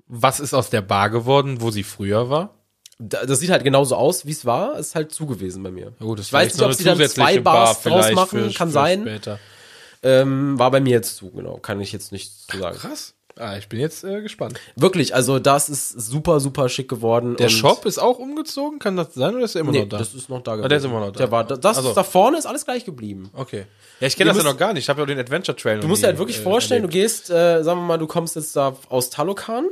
Was ist aus der Bar geworden, wo sie früher war? Da- Das sieht halt genauso aus, wie es war. Ist halt zu gewesen bei mir. Das ich weiß nicht, ob sie dann zwei Bars draus machen, kann sein. Später. Ähm, war bei mir jetzt zu, genau. Kann ich jetzt nicht zu sagen. Krass. Ah, ich bin jetzt äh, gespannt. Wirklich, also das ist super, super schick geworden. Der Shop ist auch umgezogen, kann das sein oder ist er immer Nee, noch da? das ist noch da gewesen. Ah, der ist immer noch da. Der war, das Also. da vorne ist alles gleich geblieben. okay. Ja, ich kenne das ja noch gar nicht. Ich habe ja auch den Adventure Trail. Du musst dir halt wirklich vorstellen, du gehst, äh, sagen wir mal, du kommst jetzt da aus Talokan.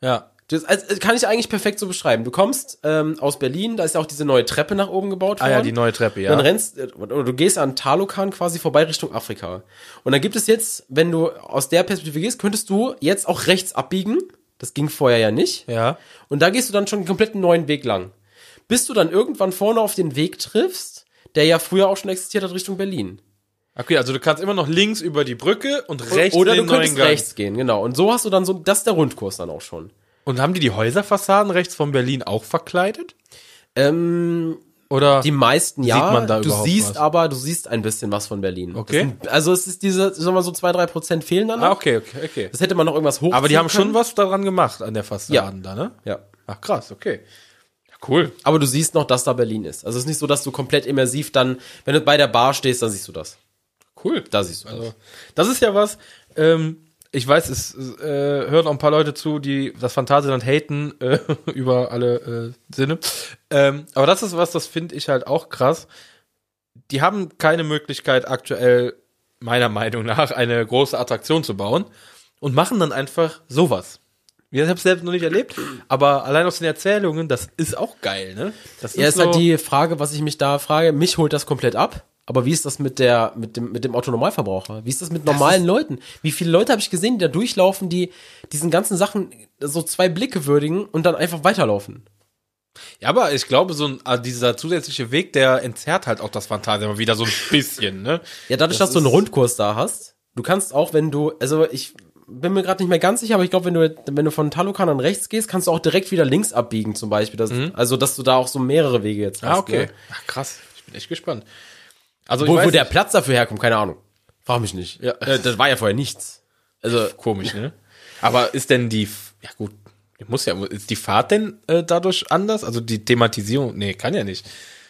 Ja. Das also, kann ich eigentlich perfekt so beschreiben. Du kommst ähm, aus Berlin, da ist ja auch diese neue Treppe nach oben gebaut Ah worden. ja, die neue Treppe, ja. Dann rennst, äh, oder du gehst an Talokan quasi vorbei Richtung Afrika. Und dann gibt es jetzt, wenn du aus der Perspektive gehst, könntest du jetzt auch rechts abbiegen. Das ging vorher ja nicht. Ja. Und da gehst du dann schon einen kompletten neuen Weg lang. Bis du dann irgendwann vorne auf den Weg triffst, der ja früher auch schon existiert hat Richtung Berlin. Okay, also du kannst immer noch links über die Brücke und rechts Oder in du den neuen könntest Gang. rechts gehen, genau. Und so hast du dann so, das ist der Rundkurs dann auch schon. Und haben die die Häuserfassaden rechts von Berlin auch verkleidet? Ähm, Oder? Die meisten ja. man da du siehst was? aber, du siehst ein bisschen was von Berlin. Okay. Das sind, also es ist diese, sagen wir mal so zwei, drei Prozent fehlen dann noch. ah, okay, okay, okay. Das hätte man noch irgendwas hoch. Aber die haben schon was daran gemacht an der Fassaden da, ne? Ja. Ach krass, okay. Ja, cool. Aber du siehst noch, dass da Berlin ist. Also es ist nicht so, dass du komplett immersiv dann, wenn du bei der Bar stehst, dann siehst du das. Cool. Da siehst du das. Also, das ist ja was, ähm, ich weiß, es äh, hören auch ein paar Leute zu, die das Phantasialand haten äh, über alle äh, Sinne. Ähm, aber das ist was, das finde ich halt auch krass. Die haben keine Möglichkeit aktuell, meiner Meinung nach, eine große Attraktion zu bauen und machen dann einfach sowas. Ich habe es selbst noch nicht erlebt, aber allein aus den Erzählungen, das ist auch geil, ne? Das Ja, ist so, halt die Frage, was ich mich da frage. Mich holt das komplett ab. Aber wie ist das mit der, mit dem, mit dem Otto-Normalverbraucher? Wie ist das mit normalen Leuten? Wie viele Leute habe ich gesehen, die da durchlaufen, die diesen ganzen Sachen so zwei Blicke würdigen und dann einfach weiterlaufen? Ja, aber ich glaube, so ein, ah, dieser zusätzliche Weg, der entzerrt halt auch das Fantasia mal wieder so ein bisschen, ne? Ja, dadurch, Das dass du einen Rundkurs da hast, du kannst auch, wenn du, also ich bin mir gerade nicht mehr ganz sicher, aber ich glaube, wenn du, wenn du von Talokan an rechts gehst, kannst du auch direkt wieder links abbiegen, zum Beispiel. Das, Also, dass du da auch so mehrere Wege jetzt hast. Ah, okay. Ne? Ach, krass. Ich bin echt gespannt. Also, Wo, wo der. Platz dafür herkommt, keine Ahnung. Frag mich nicht. Ja. Äh, das war ja vorher nichts. Also, komisch, ne? Aber ist denn die, ja gut, muss ja, ist die Fahrt denn äh, dadurch anders? Also die Thematisierung, nee, kann ja nicht.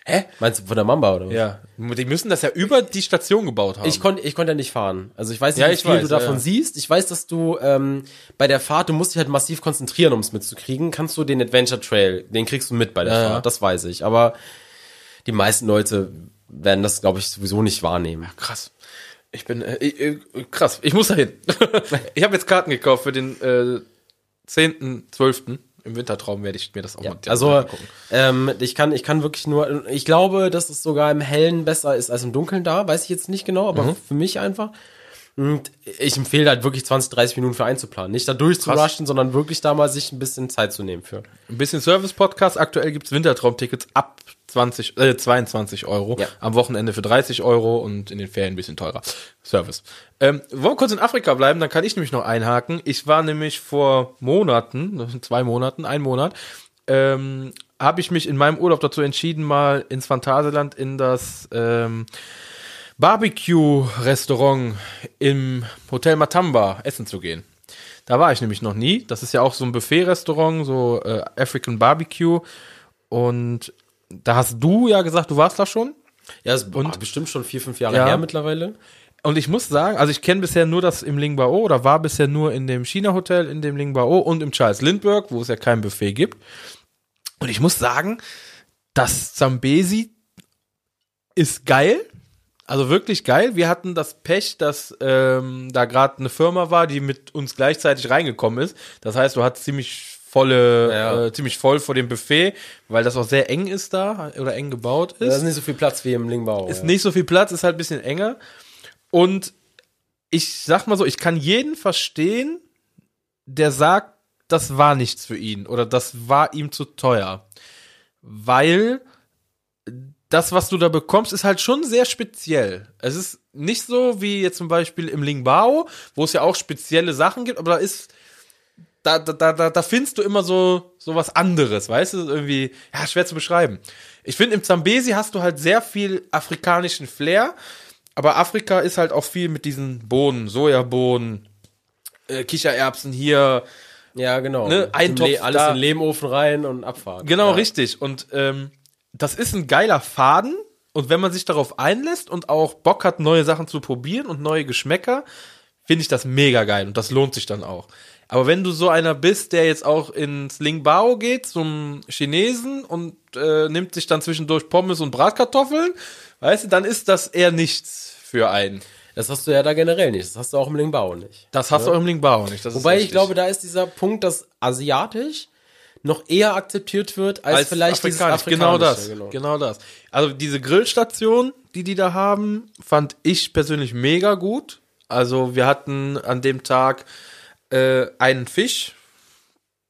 Hä? meinst du von der Mamba oder was? Ja, die müssen das ja über die Station gebaut haben. Ich konnte ich konnte ja nicht fahren. Also ich weiß nicht, Ja, wie viel weiß, du davon ja, ja. siehst. Ich weiß, dass du ähm, bei der Fahrt, du musst dich halt massiv konzentrieren, um es mitzukriegen. Kannst du den Adventure Trail, den kriegst du mit bei der. Fahrt, das weiß ich. Aber die meisten Leute werden das, glaube ich, sowieso nicht wahrnehmen. krass. Ich bin äh, ich, äh, krass. Ich muss da hin. ich habe jetzt Karten gekauft für den äh, 10.12. Im Wintertraum werde ich mir das auch Ja, mal also angucken. ähm, ich kann ich kann wirklich nur ich glaube, dass es sogar im Hellen besser ist als im Dunkeln da, weiß ich jetzt nicht genau, aber Mhm. für mich einfach. Und ich empfehle halt wirklich 20, 30 Minuten für einzuplanen. Nicht da durchzurushen, sondern wirklich da mal sich ein bisschen Zeit zu nehmen für. Ein bisschen Service-Podcast. Aktuell gibt's Wintertraumtickets ab 20, äh, 22 Euro. Ja. Am Wochenende für 30 Euro und in den Ferien ein bisschen teurer. Service. Ähm, wollen wir kurz in Afrika bleiben, dann kann ich nämlich noch einhaken. Ich war nämlich vor Monaten, zwei Monaten, ein Monat, ähm, habe ich mich in meinem Urlaub dazu entschieden, mal ins Phantasialand in das ähm, Barbecue-Restaurant im Hotel Matamba essen zu gehen. Da war ich nämlich noch nie. Das ist ja auch so ein Buffet-Restaurant, so äh, African Barbecue. Und da hast du ja gesagt, du warst da schon. Ja, ist und? bestimmt schon vier, fünf Jahre Ja. her mittlerweile. Und ich muss sagen, also ich kenne bisher nur das im Lingbao oder war bisher nur in dem China-Hotel, in dem Lingbao und im Charles Lindbergh, wo es ja kein Buffet gibt. Und ich muss sagen, das Zambesi ist geil. Also wirklich geil. Wir hatten das Pech, dass ähm, da gerade eine Firma war, die mit uns gleichzeitig reingekommen ist. Das heißt, du hattest ziemlich volle, Ja. äh, ziemlich voll vor dem Buffet, weil das auch sehr eng ist da oder eng gebaut ist Da ist nicht so viel Platz wie im Lingbao. ist ja. nicht so viel Platz, ist halt ein bisschen enger. Und ich sag mal so, ich kann jeden verstehen, der sagt, das war nichts für ihn oder das war ihm zu teuer. Weil das, was du da bekommst, ist halt schon sehr speziell. Es ist nicht so wie jetzt zum Beispiel im Lingbao, wo es ja auch spezielle Sachen gibt, aber da ist da, da, da, da, findest du immer so, so was anderes, weißt du, irgendwie, ja, schwer zu beschreiben. Ich finde, im Zambesi hast du halt sehr viel afrikanischen Flair, aber Afrika ist halt auch viel mit diesen Bohnen, Sojabohnen, äh, Kichererbsen hier, Ja, genau. Ne, ein Im Topf Le- alles da. in den Lehmofen rein und abfahren. Genau, ja. richtig. Und ähm, das ist ein geiler Faden. Und wenn man sich darauf einlässt und auch Bock hat, neue Sachen zu probieren und neue Geschmäcker, finde ich das mega geil. Und das lohnt sich dann auch. Aber wenn du so einer bist, der jetzt auch ins Lingbao geht, zum Chinesen und äh, nimmt sich dann zwischendurch Pommes und Bratkartoffeln, weißt du, dann ist das eher nichts für einen. Das hast du ja da generell nicht. Das hast du auch im Lingbao nicht. Das hast du auch im Lingbao nicht. Wobei ich glaube, da ist dieser Punkt, dass asiatisch noch eher akzeptiert wird als, vielleicht dieses afrikanisch. Genau das. Afrikanische, Genau. das. Also diese Grillstation, die die da haben, fand ich persönlich mega gut. Also wir hatten an dem Tag äh, einen Fisch,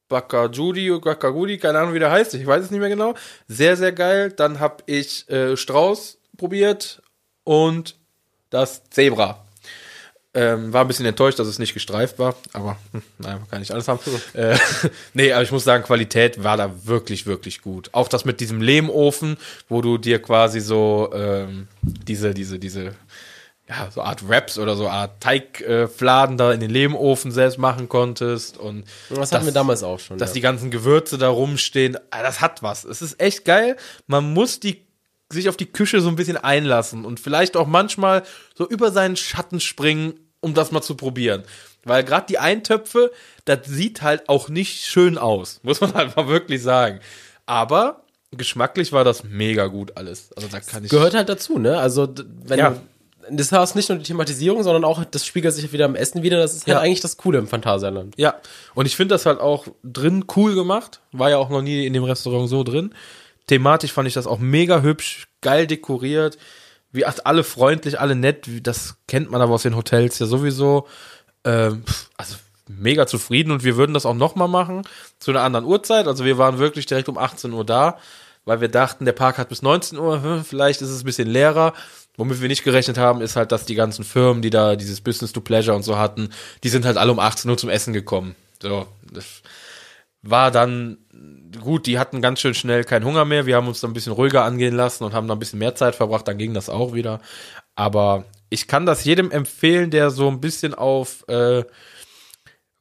Bakajudi, Bakagudi, keine Ahnung wie der heißt, ich weiß es nicht mehr genau. Sehr, sehr geil. Dann habe ich äh, Strauß probiert und das Zebra. Ähm, war ein bisschen enttäuscht, dass es nicht gestreift war, aber hm, naja, man kann nicht alles haben. äh, nee, aber ich muss sagen, Qualität war da wirklich, wirklich gut. Auch das mit diesem Lehmofen, wo du dir quasi so ähm, diese, diese, diese, ja, so Art Wraps oder so Art Teigfladen äh, da in den Lehmofen selbst machen konntest und Das hatten wir damals auch schon. dass ja. die ganzen Gewürze da rumstehen, ah, das hat was. Es ist echt geil. Man muss die sich auf die Küche so ein bisschen einlassen und vielleicht auch manchmal so über seinen Schatten springen um das mal zu probieren. Weil gerade die Eintöpfe, das sieht halt auch nicht schön aus, muss man halt mal wirklich sagen. Aber geschmacklich war das mega gut alles. Also da kann ich. Gehört halt dazu, ne? Also, wenn Ja. du, das hast nicht nur die Thematisierung, sondern auch, das spiegelt sich wieder im Essen wieder. Das ist halt Ja. eigentlich das Coole im Phantasialand. Ja, und ich finde das halt auch drin cool gemacht. War ja auch noch nie in dem Restaurant so drin. Thematisch fand ich das auch mega hübsch, geil dekoriert. Wie alle freundlich, alle nett. Das kennt man aber aus den Hotels ja sowieso. Ähm, also mega zufrieden und wir würden das auch nochmal machen zu einer anderen Uhrzeit. Also wir waren wirklich direkt um 18 Uhr da, weil wir dachten, der Park hat bis 19 Uhr, hm, vielleicht ist es ein bisschen leerer. Womit wir nicht gerechnet haben, ist halt, dass die ganzen Firmen, die da dieses Business to Pleasure und so hatten, die sind halt alle um 18 Uhr zum Essen gekommen. So, das war dann gut, die hatten ganz schön schnell keinen Hunger mehr. Wir haben uns dann ein bisschen ruhiger angehen lassen und haben da ein bisschen mehr Zeit verbracht, dann ging das auch wieder. Aber ich kann das jedem empfehlen, der so ein bisschen auf äh,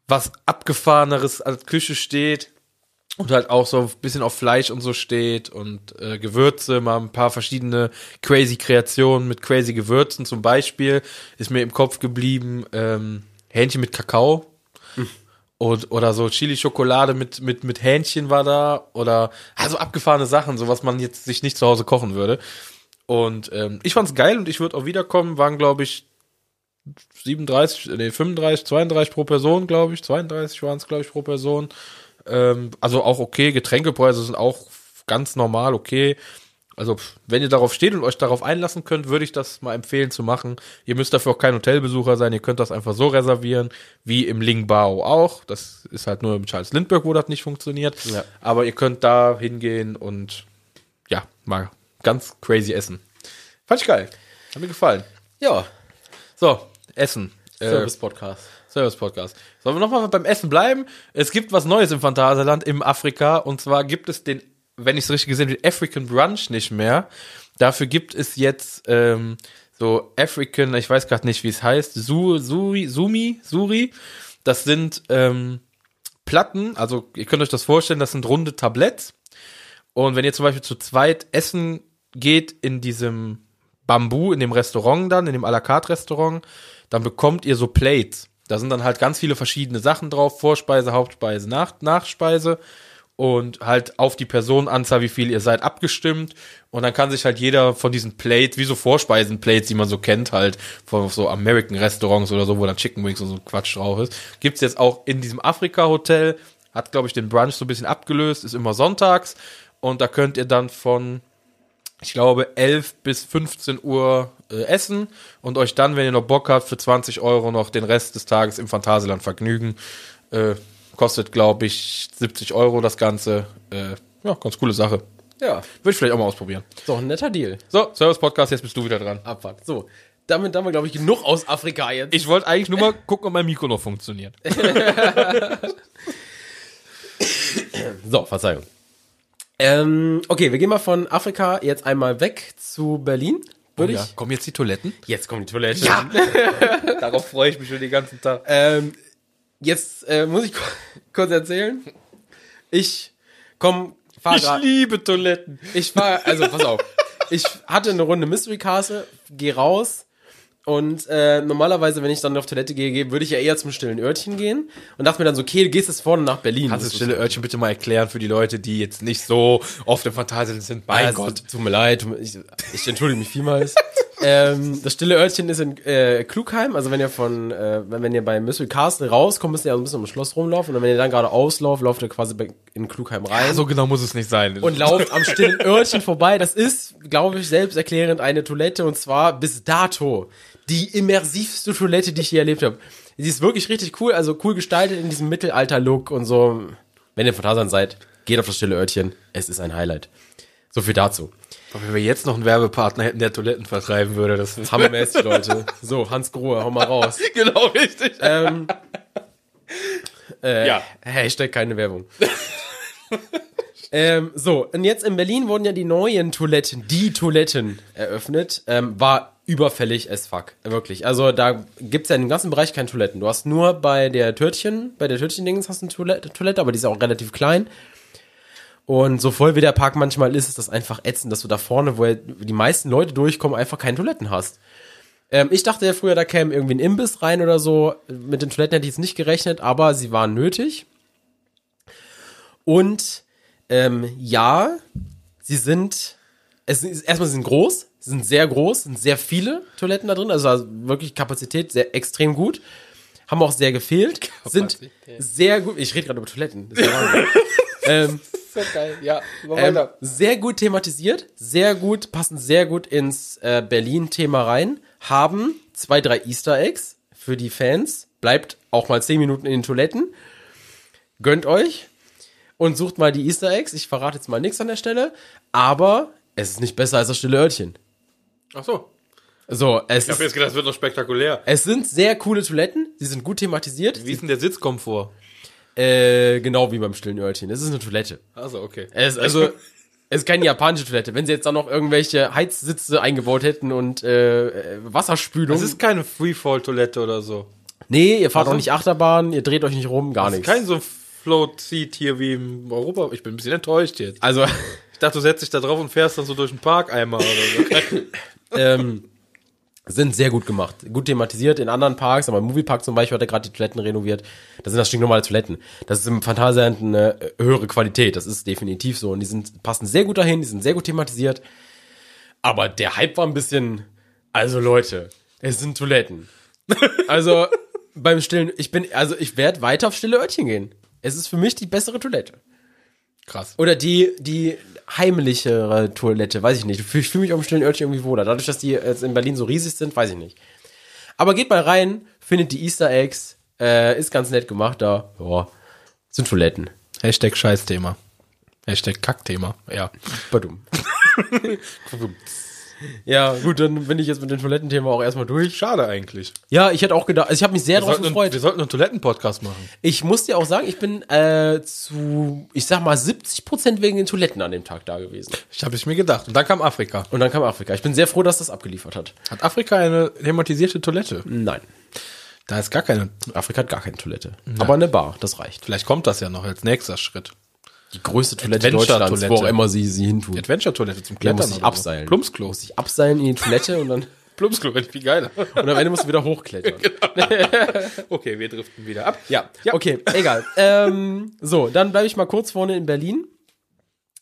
was abgefahreneres als Küche steht und halt auch so ein bisschen auf Fleisch und so steht und äh, Gewürze, mal ein paar verschiedene crazy Kreationen mit crazy Gewürzen. Zum Beispiel ist mir im Kopf geblieben ähm, Hähnchen mit Kakao und, oder so Chili-Schokolade mit, mit, mit Hähnchen war da oder also abgefahrene Sachen, so was man jetzt sich nicht zu Hause kochen würde. Und ähm, ich fand's geil und ich würde auch wiederkommen, waren glaube ich 37, nee, 35, 32 pro Person, glaube ich. 32 waren es, glaube ich, pro Person. Ähm, also auch okay. Getränkepreise sind auch ganz normal, okay. Also, wenn ihr darauf steht und euch darauf einlassen könnt, würde ich das mal empfehlen zu machen. Ihr müsst dafür auch kein Hotelbesucher sein. Ihr könnt das einfach so reservieren, wie im Lingbao auch. Das ist halt nur im Charles Lindbergh, wo das nicht funktioniert. Ja. Aber ihr könnt da hingehen und ja, mal ganz crazy essen. Fand ich geil. Hat mir gefallen. Ja, So, Essen. Äh, Service-Podcast. Sollen wir nochmal beim Essen bleiben? Es gibt was Neues im Phantasialand, im Afrika. Und zwar gibt es den, wenn ich es richtig gesehen habe, den African Brunch nicht mehr. Dafür gibt es jetzt ähm, so African, ich weiß gerade nicht, wie es heißt, Su, Suri, Sumi, Suri. Das sind ähm, Platten, also ihr könnt euch das vorstellen, das sind runde Tabletts. Und wenn ihr zum Beispiel zu zweit essen geht in diesem Bambu, in dem Restaurant dann, in dem à la carte Restaurant, dann bekommt ihr so Plates. Da sind dann halt ganz viele verschiedene Sachen drauf, Vorspeise, Hauptspeise, Nach Nachspeise und halt auf die Personenanzahl, wie viel ihr seid, abgestimmt. Und dann kann sich halt jeder von diesen Plates, wie so Vorspeisenplates, die man so kennt, halt von so American Restaurants oder so, wo dann Chicken Wings und so Quatsch drauf ist, gibt's jetzt auch in diesem Afrika-Hotel, hat, glaube ich, den Brunch so ein bisschen abgelöst, ist immer sonntags. Und da könnt ihr dann von ich glaube, 11 bis 15 Uhr äh, essen und euch dann, wenn ihr noch Bock habt, für 20 Euro noch den Rest des Tages im Phantasialand vergnügen. Äh, kostet, glaube ich, 70 Euro das Ganze. Äh, ja, ganz coole Sache. Ja, Würde ich vielleicht auch mal ausprobieren. doch ein netter Deal. So, Service Podcast, jetzt bist du wieder dran. Abfahrt. So, damit haben wir, glaube ich, genug aus Afrika jetzt. Ich wollte eigentlich nur mal gucken, ob mein Mikro noch funktioniert. So, Verzeihung. Ähm, okay, wir gehen mal von Afrika jetzt einmal weg zu Berlin. Würde Oh ja. ich. Kommen jetzt die Toiletten? Jetzt kommt die Toilette. Ja. Darauf freue ich mich schon den ganzen Tag. Ähm, jetzt äh, muss ich ku- kurz erzählen. Ich komm, fahr Ich grad, liebe Toiletten. ich fahr, also pass auf. Ich hatte eine Runde Mystery Castle, geh raus und äh, normalerweise, wenn ich dann auf Toilette gehe, würde ich ja eher zum stillen Örtchen gehen und dachte mir dann so, okay, du gehst jetzt vorne nach Berlin. Kannst du Das stille Örtchen bitte mal erklären für die Leute, die jetzt nicht so oft im Phantasialand sind? Mein es- Gott. Tut mir leid, ich, ich entschuldige mich vielmals. ähm, das stille Örtchen ist in äh, Klugheim, also wenn ihr von, äh, wenn, wenn ihr bei Mystery Castle rauskommt, müsst ihr ja so ein bisschen ums Schloss rumlaufen und wenn ihr dann gerade auslauft, lauft ihr quasi in Klugheim rein. Ja, so genau muss es nicht sein. und lauft am stillen Örtchen vorbei. Das ist, glaube ich, selbsterklärend eine Toilette und zwar bis dato die immersivste Toilette, die ich je erlebt habe. Sie ist wirklich richtig cool, also cool gestaltet in diesem Mittelalter-Look und so. Wenn ihr Phantasialand seid, geht auf das stille Örtchen. Es ist ein Highlight. So viel dazu. Wenn wir jetzt noch einen Werbepartner hätten, der Toiletten vertreiben würde, das ist Hammermäßig, Leute. So, Hans Grohe, hau mal raus. genau richtig. Ähm, äh, Ja. Hashtag keine Werbung. ähm, so, und jetzt in Berlin wurden ja die neuen Toiletten, die Toiletten eröffnet. Ähm, war überfällig as fuck. Wirklich. Also da gibt's ja im ganzen Bereich keine Toiletten. Du hast nur bei der Törtchen, bei der Törtchen-Dings hast du eine Toilette, Toilette, aber die ist auch relativ klein. Und so voll wie der Park manchmal ist, ist das einfach ätzend, dass du da vorne, wo die meisten Leute durchkommen, einfach keine Toiletten hast. Ähm, ich dachte ja früher, da käme irgendwie ein Imbiss rein oder so. Mit den Toiletten hätte ich jetzt nicht gerechnet, aber sie waren nötig. Und ähm, ja, sie sind, es erstmal sie sind groß, sind sehr groß, sind sehr viele Toiletten da drin, also, wirklich Kapazität sehr extrem gut. Haben auch sehr gefehlt, sind sehr gut. Ich rede gerade über Toiletten. Das ist ja ähm, So geil, ja. ähm, sehr gut thematisiert, sehr gut, passen sehr gut ins äh, Berlin-Thema rein, haben zwei, drei Easter Eggs für die Fans, bleibt auch mal zehn Minuten in den Toiletten, gönnt euch und sucht mal die Easter Eggs. Ich verrate jetzt mal nichts an der Stelle, aber es ist nicht besser als das stille Örtchen. Ach so. So, es, Ich habe jetzt gedacht, es wird noch spektakulär. es sind sehr coole Toiletten, sie sind gut thematisiert, Wie ist denn der Sitzkomfort? äh, genau wie beim stillen Örtchen. Es ist eine Toilette. Also, okay. Es, also, es ist keine japanische Toilette. Wenn sie jetzt da noch irgendwelche Heizsitze eingebaut hätten und äh, Wasserspülung. Es ist keine Freefall-Toilette oder so. nee, ihr fahrt Also? auch nicht Achterbahn, ihr dreht euch nicht rum, gar Es ist nichts. kein so Float-Seat hier wie im Europa. Ich bin ein bisschen enttäuscht jetzt. Also, Ich dachte, du setzt dich da drauf und fährst dann so durch den Park einmal oder so. ähm, sind sehr gut gemacht. Gut thematisiert in anderen Parks, aber im Moviepark zum Beispiel hat er gerade die Toiletten renoviert. Das sind das stinknormale Toiletten. Das ist im Phantasialand eine äh, höhere Qualität. Das ist definitiv so. Und die sind, passen sehr gut dahin, die sind sehr gut thematisiert. Aber der Hype war ein bisschen, also Leute, es sind Toiletten. Also, beim stillen, ich bin, also ich werde weiter auf stille Örtchen gehen. Es ist für mich die bessere Toilette. Krass. Oder die, die heimlichere Toilette, weiß ich nicht. Ich fühle fühl mich auf dem stillen Örtchen irgendwie wohler. Dadurch, dass die jetzt in Berlin so riesig sind, weiß ich nicht. Aber geht mal rein, findet die Easter Eggs, äh, ist ganz nett gemacht da. Ja, sind Toiletten. Hashtag Scheißthema. Hashtag Kackthema. Ja. Badum. ja, gut, dann bin ich jetzt mit dem Toilettenthema auch erstmal durch. Schade eigentlich. Ja, ich hätte auch gedacht, also ich habe mich sehr Wir drauf sollten, einen, gefreut. wir sollten einen Toiletten-Podcast machen. Ich muss dir auch sagen, ich bin äh, zu, ich sag mal, 70% wegen den Toiletten an dem Tag da gewesen. Ich habe es mir gedacht. Und dann kam Afrika. Und dann kam Afrika. Ich bin sehr froh, dass das abgeliefert hat. Hat Afrika eine thematisierte Toilette? Nein. Da ist gar keine. Afrika hat gar keine Toilette. Aber eine Bar, das reicht. Vielleicht kommt das ja noch als nächster Schritt. Die größte Toilette. Deutschlands, wo auch immer sie sie hintun. Adventure-Toilette zum Klettern. muss sich abseilen. Plumpsklo. Muss sich abseilen in die Toilette und dann, Plumpsklo, wäre viel geiler. und am Ende musst du wieder hochklettern. okay, wir driften wieder ab. Ja, okay, egal. ähm, so, dann bleibe ich mal kurz vorne in Berlin.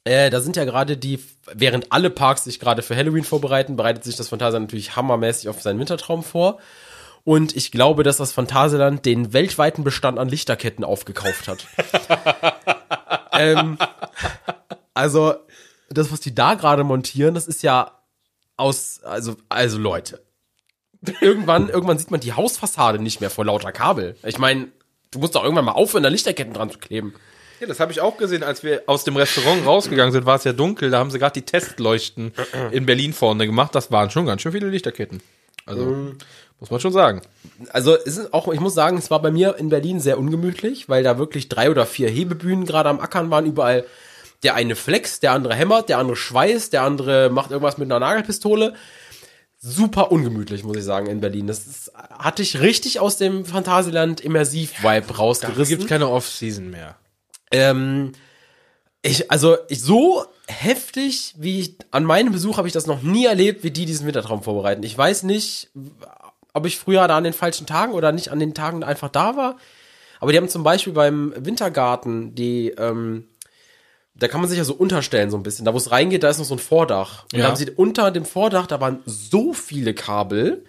Äh, da sind ja gerade die, während alle Parks sich gerade für Halloween vorbereiten, bereitet sich das Phantasialand natürlich hammermäßig auf seinen Wintertraum vor. Und ich glaube, dass das Phantasialand den weltweiten Bestand an Lichterketten aufgekauft hat. ähm, also, das, was die da gerade montieren, das ist ja aus, also, also Leute. Irgendwann, irgendwann sieht man die Hausfassade nicht mehr vor lauter Kabel. Ich meine, du musst doch irgendwann mal aufhören, da Lichterketten dran zu kleben. Ja, das habe ich auch gesehen, als wir aus dem Restaurant rausgegangen sind, war es ja dunkel, da haben sie gerade die Testleuchten in Berlin vorne gemacht. Das waren schon ganz schön viele Lichterketten. Also, muss man schon sagen. Also es ist auch, ich muss sagen, es war bei mir in Berlin sehr ungemütlich, weil da wirklich drei oder vier Hebebühnen gerade am Ackern waren, überall. Der eine flex, der andere hämmert, der andere schweißt, der andere macht irgendwas mit einer Nagelpistole. Super ungemütlich, muss ich sagen, in Berlin. Das ist, hatte ich richtig aus dem Phantasialand Immersiv-Vibe Da rausgerissen. gibt's keine Off-Season mehr. Ähm, ich, also ich, so heftig wie ich, an meinem Besuch habe ich das noch nie erlebt, wie die diesen Wintertraum vorbereiten. Ich weiß nicht, ob ich früher da an den falschen Tagen oder nicht an den Tagen einfach da war. Aber die haben zum Beispiel beim Wintergarten die, ähm, da kann man sich ja so unterstellen so ein bisschen. Da wo es reingeht, da ist noch so ein Vordach. Und Ja. da haben sie unter dem Vordach, da waren so viele Kabel,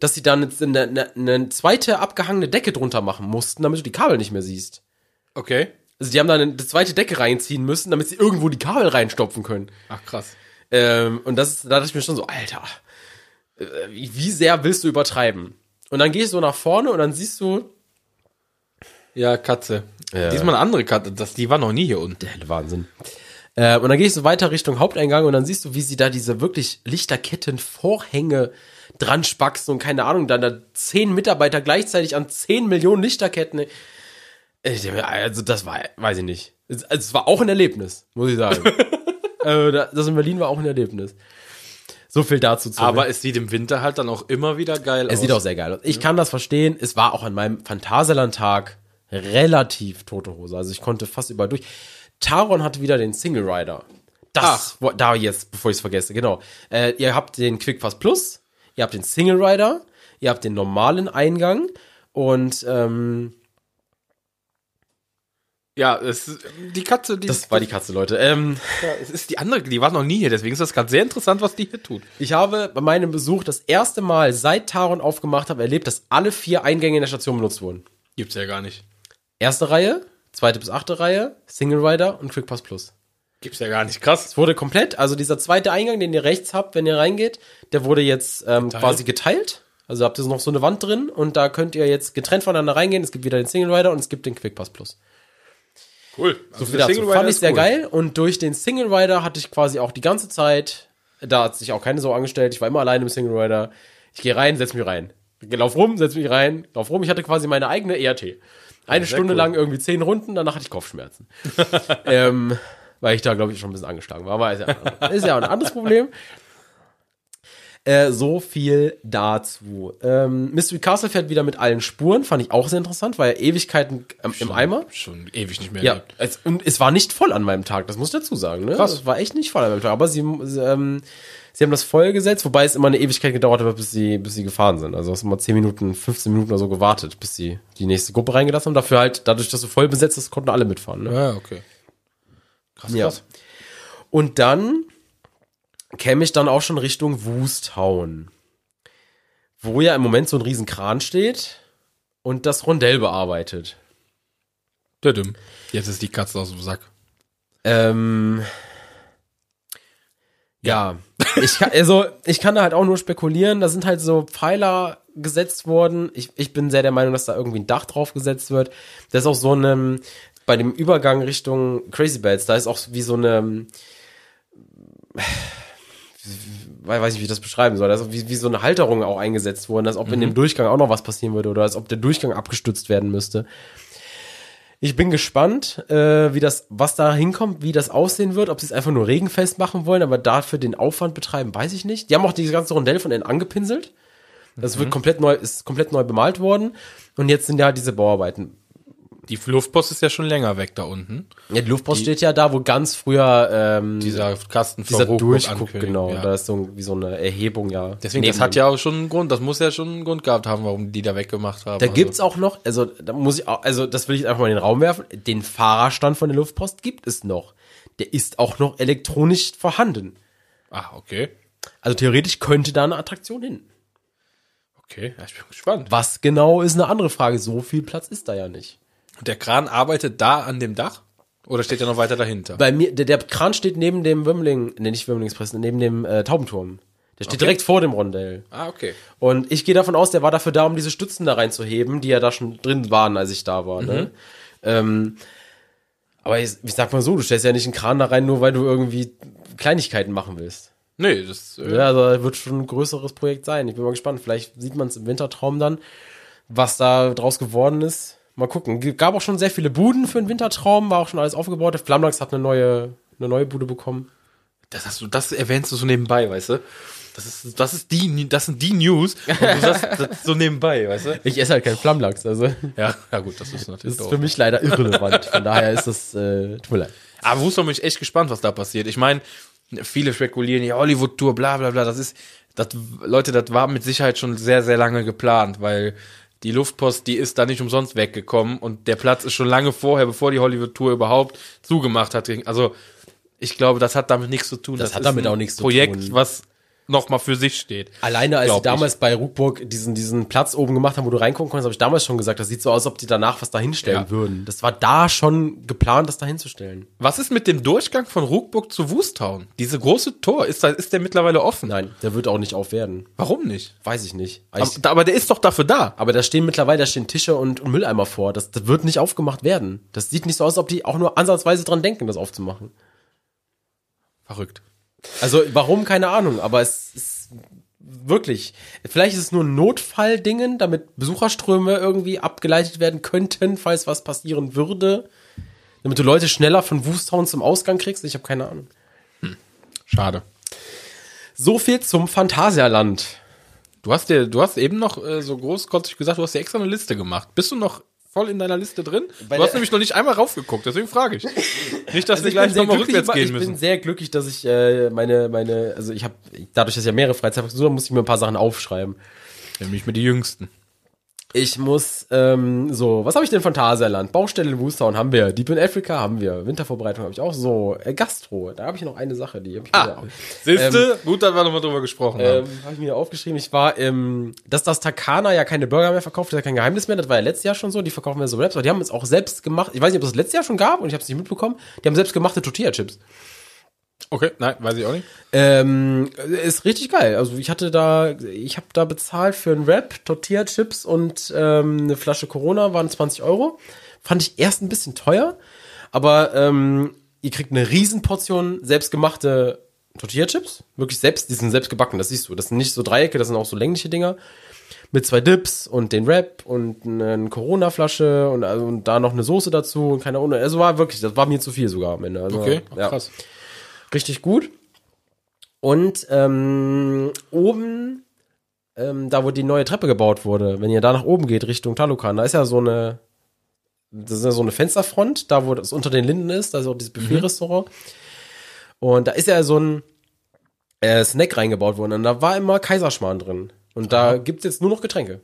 dass sie dann jetzt eine, eine, eine zweite abgehangene Decke drunter machen mussten, damit du die Kabel nicht mehr siehst. Okay. Also die haben da eine, zweite Decke reinziehen müssen, damit sie irgendwo die Kabel reinstopfen können. Ach, krass. Ähm, und das ist, da dachte ich mir schon so, Alter, wie, sehr willst du übertreiben? Und dann gehst du nach vorne und dann siehst du, Ja, Katze. Ja. Diesmal eine andere Katze. Das, die war noch nie hier unten. der helle Wahnsinn. Äh, und dann gehst du weiter Richtung Haupteingang und dann siehst du, wie sie da diese wirklich Lichterketten, Vorhänge dran spaxen und keine Ahnung, dann da zehn Mitarbeiter gleichzeitig an zehn Millionen Lichterketten. Äh, Also das war, weiß ich nicht. Es, es war auch ein Erlebnis, muss ich sagen. da- das in Berlin war auch ein Erlebnis. So viel dazu zu. Aber es sieht im Winter halt dann auch immer wieder geil aus. Es sieht auch sehr geil aus. Ich kann das verstehen. Es war auch an meinem Phantasialand-Tag relativ tote Hose. Also ich konnte fast überall durch. Taron hatte wieder den Single Rider. Das, wo, da jetzt, bevor ich es vergesse, genau. Äh, ihr habt den Quick Pass Plus. ihr habt den Single Rider, ihr habt den normalen Eingang und ähm, Ja, es, die Katze, die, das war die Katze, Leute. Ähm, ja, es ist die andere, die war noch nie hier, deswegen ist das gerade sehr interessant, was die hier tut. ich habe bei meinem Besuch das erste Mal seit Taron aufgemacht habe erlebt, dass alle vier Eingänge in der Station benutzt wurden. Gibt's ja gar nicht. Erste Reihe, zweite bis achte Reihe, Single Rider und Quick Pass Plus. Gibt's ja gar nicht. Krass. Es wurde komplett, also dieser zweite Eingang, den ihr rechts habt, wenn ihr reingeht, der wurde jetzt ähm, quasi geteilt. Also habt ihr noch so eine Wand drin und da könnt ihr jetzt getrennt voneinander reingehen. Es gibt wieder den Single Rider und es gibt den Quick Pass Plus. Cool. So viel dazu. Fand ich sehr geil und durch den Single Rider hatte ich quasi auch die ganze Zeit, da hat sich auch keine so angestellt, ich war immer alleine im Single Rider. Ich gehe rein, setz mich rein. Lauf rum, setz mich rein, lauf rum. Ich hatte quasi meine eigene ERT. Eine sehr Stunde cool. lang irgendwie zehn Runden, danach hatte ich Kopfschmerzen. ähm, weil ich da, glaube ich, schon ein bisschen angeschlagen war. Aber ist ja, ist ja auch ein anderes Problem. Äh, so viel dazu. Ähm, Mystery Castle fährt wieder mit allen Spuren, fand ich auch sehr interessant, war ja Ewigkeiten ähm, im Eimer. Schon ewig nicht mehr. Ja, es, und es war nicht voll an meinem Tag, das muss ich dazu sagen. Ne? Krass. Es war echt nicht voll an meinem Tag. Aber sie, sie, ähm, sie haben das voll gesetzt, wobei es immer eine Ewigkeit gedauert hat, bis sie, bis sie gefahren sind. Also es haben immer 10 Minuten, 15 Minuten oder so gewartet, bis sie die nächste Gruppe reingelassen haben. Dafür halt, dadurch, dass du voll besetzt ist, konnten alle mitfahren. Ne? Ja, okay. Krass, Ja. krass. Und dann käme ich dann auch schon Richtung Wusthauen. Wo ja im Moment so ein riesen Kran steht und das Rondell bearbeitet. Düdüm. Jetzt ist die Katze aus dem Sack. Ähm, ja, ich kann, also ich kann da halt auch nur spekulieren. Da sind halt so Pfeiler gesetzt worden. Ich, ich bin sehr der Meinung, dass da irgendwie ein Dach drauf gesetzt wird. Das ist auch so eine, bei dem Übergang Richtung Crazy Beds, da ist auch wie so eine, weiß nicht, wie ich das beschreiben soll, auch wie, wie so eine Halterung auch eingesetzt worden, als ob in dem Durchgang auch noch was passieren würde oder als ob der Durchgang abgestützt werden müsste. Ich bin gespannt, äh, wie das, was da hinkommt, wie das aussehen wird, ob sie es einfach nur regenfest machen wollen, aber dafür den Aufwand betreiben, weiß ich nicht. Die haben auch dieses ganze Rondell von innen angepinselt. Das wird komplett neu, ist komplett neu bemalt worden. Und jetzt sind ja diese Bauarbeiten. Die Luftpost ist ja schon länger weg da unten. Ja, die Luftpost steht ja da, wo ganz früher ähm, Dieser Kasten dieser Hochburg Durchguck, ankündigt, genau. Ja. Da ist so wie so eine Erhebung, ja. Deswegen, das hat ja auch schon einen Grund, das muss ja schon einen Grund gehabt haben, warum die da weggemacht haben. Da Also, gibt's auch noch, also da muss ich auch, also das will ich einfach mal in den Raum werfen. Den Fahrerstand von der Luftpost gibt es noch. Der ist auch noch elektronisch vorhanden. Ah, okay. Also theoretisch könnte da eine Attraktion hin. Okay, ich bin gespannt. Was genau ist eine andere Frage. So viel Platz ist da ja nicht. Und der Kran arbeitet da an dem Dach? Oder steht er noch weiter dahinter? Bei mir, der, der Kran steht neben dem Wimmeling, nee, nicht Wimmelingexpress, neben dem äh, Taubenturm. Der steht Okay. direkt vor dem Rondell. ah, okay. Und ich gehe davon aus, der war dafür da, um diese Stützen da reinzuheben, die ja da schon drin waren, als ich da war. Ne? Ähm, aber ich, ich sag mal so, du stellst ja nicht einen Kran da rein, nur weil du irgendwie Kleinigkeiten machen willst. Nee, das äh, Ja, also das wird schon ein größeres Projekt sein. Ich bin mal gespannt. Vielleicht sieht man es im Wintertraum dann, was da draus geworden ist. Mal gucken. Gab auch schon sehr viele Buden für den Wintertraum, war auch schon alles aufgebaut. Flammlachs hat eine neue, eine neue Bude bekommen. das, hast du, das erwähnst du so nebenbei, weißt du? Das ist, das ist die, das sind die News und du sagst das so nebenbei, weißt du? Ich esse halt keinen Flammlachs, also Ja, ja gut, das ist das natürlich ist doof. für mich leider irrelevant. Von daher ist das, äh, tut mir leid. Aber Wuster bin ich echt gespannt, was da passiert. Ich meine, viele spekulieren, ja, Hollywood-Tour, bla bla bla, das ist, das, Leute, das war mit Sicherheit schon sehr, sehr lange geplant, weil die Luftpost, die ist da nicht umsonst weggekommen und der Platz ist schon lange vorher, bevor die Hollywood-Tour überhaupt zugemacht hat. Also, ich glaube, das hat damit nichts zu tun. Das hat ist damit ein auch nichts zu Projekt, tun. was nochmal für sich steht. Alleine als sie damals bei Ruckburg diesen, diesen Platz oben gemacht haben, wo du reingucken konntest, habe ich damals schon gesagt, das sieht so aus, als ob die danach was da hinstellen Ja. würden. Das war da schon geplant, das da hinzustellen. Was ist mit dem Durchgang von Ruckburg zu Wusthauen? Diese große Tor, ist, da, ist der mittlerweile offen? Nein, der wird auch nicht auf werden. Warum nicht? Weiß ich nicht. Aber, ich, aber der ist doch dafür da. aber da stehen mittlerweile, da stehen Tische und, und Mülleimer vor. Das, das wird nicht aufgemacht werden. Das sieht nicht so aus, als ob die auch nur ansatzweise dran denken, das aufzumachen. Verrückt. Also warum, keine Ahnung, aber es ist wirklich, vielleicht ist es nur ein Notfalldingen, damit Besucherströme irgendwie abgeleitet werden könnten, falls was passieren würde. Damit du Leute schneller von Wusthauen zum Ausgang kriegst. Ich habe keine Ahnung. Schade. So viel zum Phantasialand. Du hast dir, du hast eben noch äh, so großkotzig gesagt, du hast dir extra eine Liste gemacht. Bist du noch voll in deiner Liste drin? Bei du hast nämlich noch nicht einmal raufgeguckt, deswegen frage ich. Nicht, dass Also wir ich gleich bin sehr nochmal glücklich, rückwärts gehen ich bin müssen. sehr glücklich, dass ich äh, meine, meine, also ich habe, dadurch, dass ich ja mehrere Freizeitparks besuche, muss ich mir ein paar Sachen aufschreiben. Nämlich mit die Jüngsten. Ich muss, ähm, so, was habe ich denn Phantasialand? Baustelle in Woostown haben wir, Deep in Africa haben wir, Wintervorbereitung habe ich auch so, äh, Gastro, da habe ich noch eine Sache, die habe ich Ah, mir, siehste, gut, dass wir nochmal drüber gesprochen haben. ähm, habe ich mir aufgeschrieben. Ich war, ähm, dass das Takana ja keine Burger mehr verkauft, ist ja kein Geheimnis mehr, das war ja letztes Jahr schon so, die verkaufen ja so Wraps, aber die haben es auch selbst gemacht, ich weiß nicht, ob es das letztes Jahr schon gab und ich habe es nicht mitbekommen, die haben selbst gemachte Tortilla-Chips. Okay, nein, weiß ich auch nicht. Ähm, ist richtig geil. Also ich hatte da, ich habe da bezahlt für einen Wrap, Tortilla-Chips und ähm, eine Flasche Corona, waren 20 Euro. Fand ich erst ein bisschen teuer, aber ähm, ihr kriegt eine Riesenportion selbstgemachte Tortilla-Chips. Wirklich selbst, die sind selbst gebacken, das siehst du. Das sind nicht so Dreiecke, das sind auch so längliche Dinger. Mit zwei Dips und den Wrap und eine Corona-Flasche und, also, und da noch eine Soße dazu und keine Ahnung. Also war wirklich, das war mir zu viel sogar am Ende. Also, Okay, ja krass. Richtig gut. Und ähm, oben, ähm, da wo die neue Treppe gebaut wurde, wenn ihr da nach oben geht, Richtung Talukan, da ist ja so eine, das ist ja so eine Fensterfront, da wo das unter den Linden ist, da ist auch dieses Buffet-Restaurant. Und da ist ja so ein äh, Snack reingebaut worden und da war immer Kaiserschmarrn drin. Und da gibt's jetzt nur noch Getränke.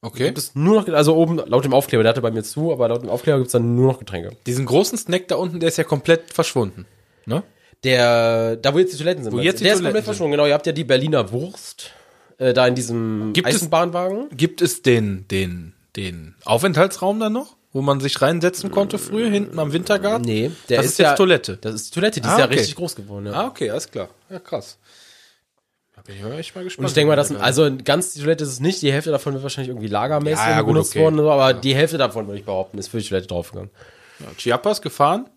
Okay. Gibt es nur noch, also oben, laut dem Aufkleber, der hatte bei mir zu, aber laut dem Aufkleber gibt's dann nur noch Getränke. Diesen großen Snack da unten, der ist ja komplett verschwunden. Ne? Der, da wo jetzt die Toiletten sind. Wo jetzt die der ist Toiletten komplett verschwunden, genau. Ihr habt ja die Berliner Wurst, äh, da in diesem Gibt es- Eisenbahnwagen. Gibt es den, den, den Aufenthaltsraum da noch, wo man sich reinsetzen konnte früher, hinten am Wintergarten? Nee, der das ist, ist, jetzt ja, Toilette. Das ist die Toilette, die Ah, ist ja okay. richtig groß geworden, ja. Ah, okay, alles klar. Ja, krass. Da bin ich mal echt mal gespannt. Und ich denke mal, dass, also ganz die Toilette ist es nicht, die Hälfte davon wird wahrscheinlich irgendwie lagermäßig Ja, ja, gut, benutzt okay. worden, aber die Hälfte davon würde ich behaupten, ist für die Toilette draufgegangen. Ja, Chiapas gefahren,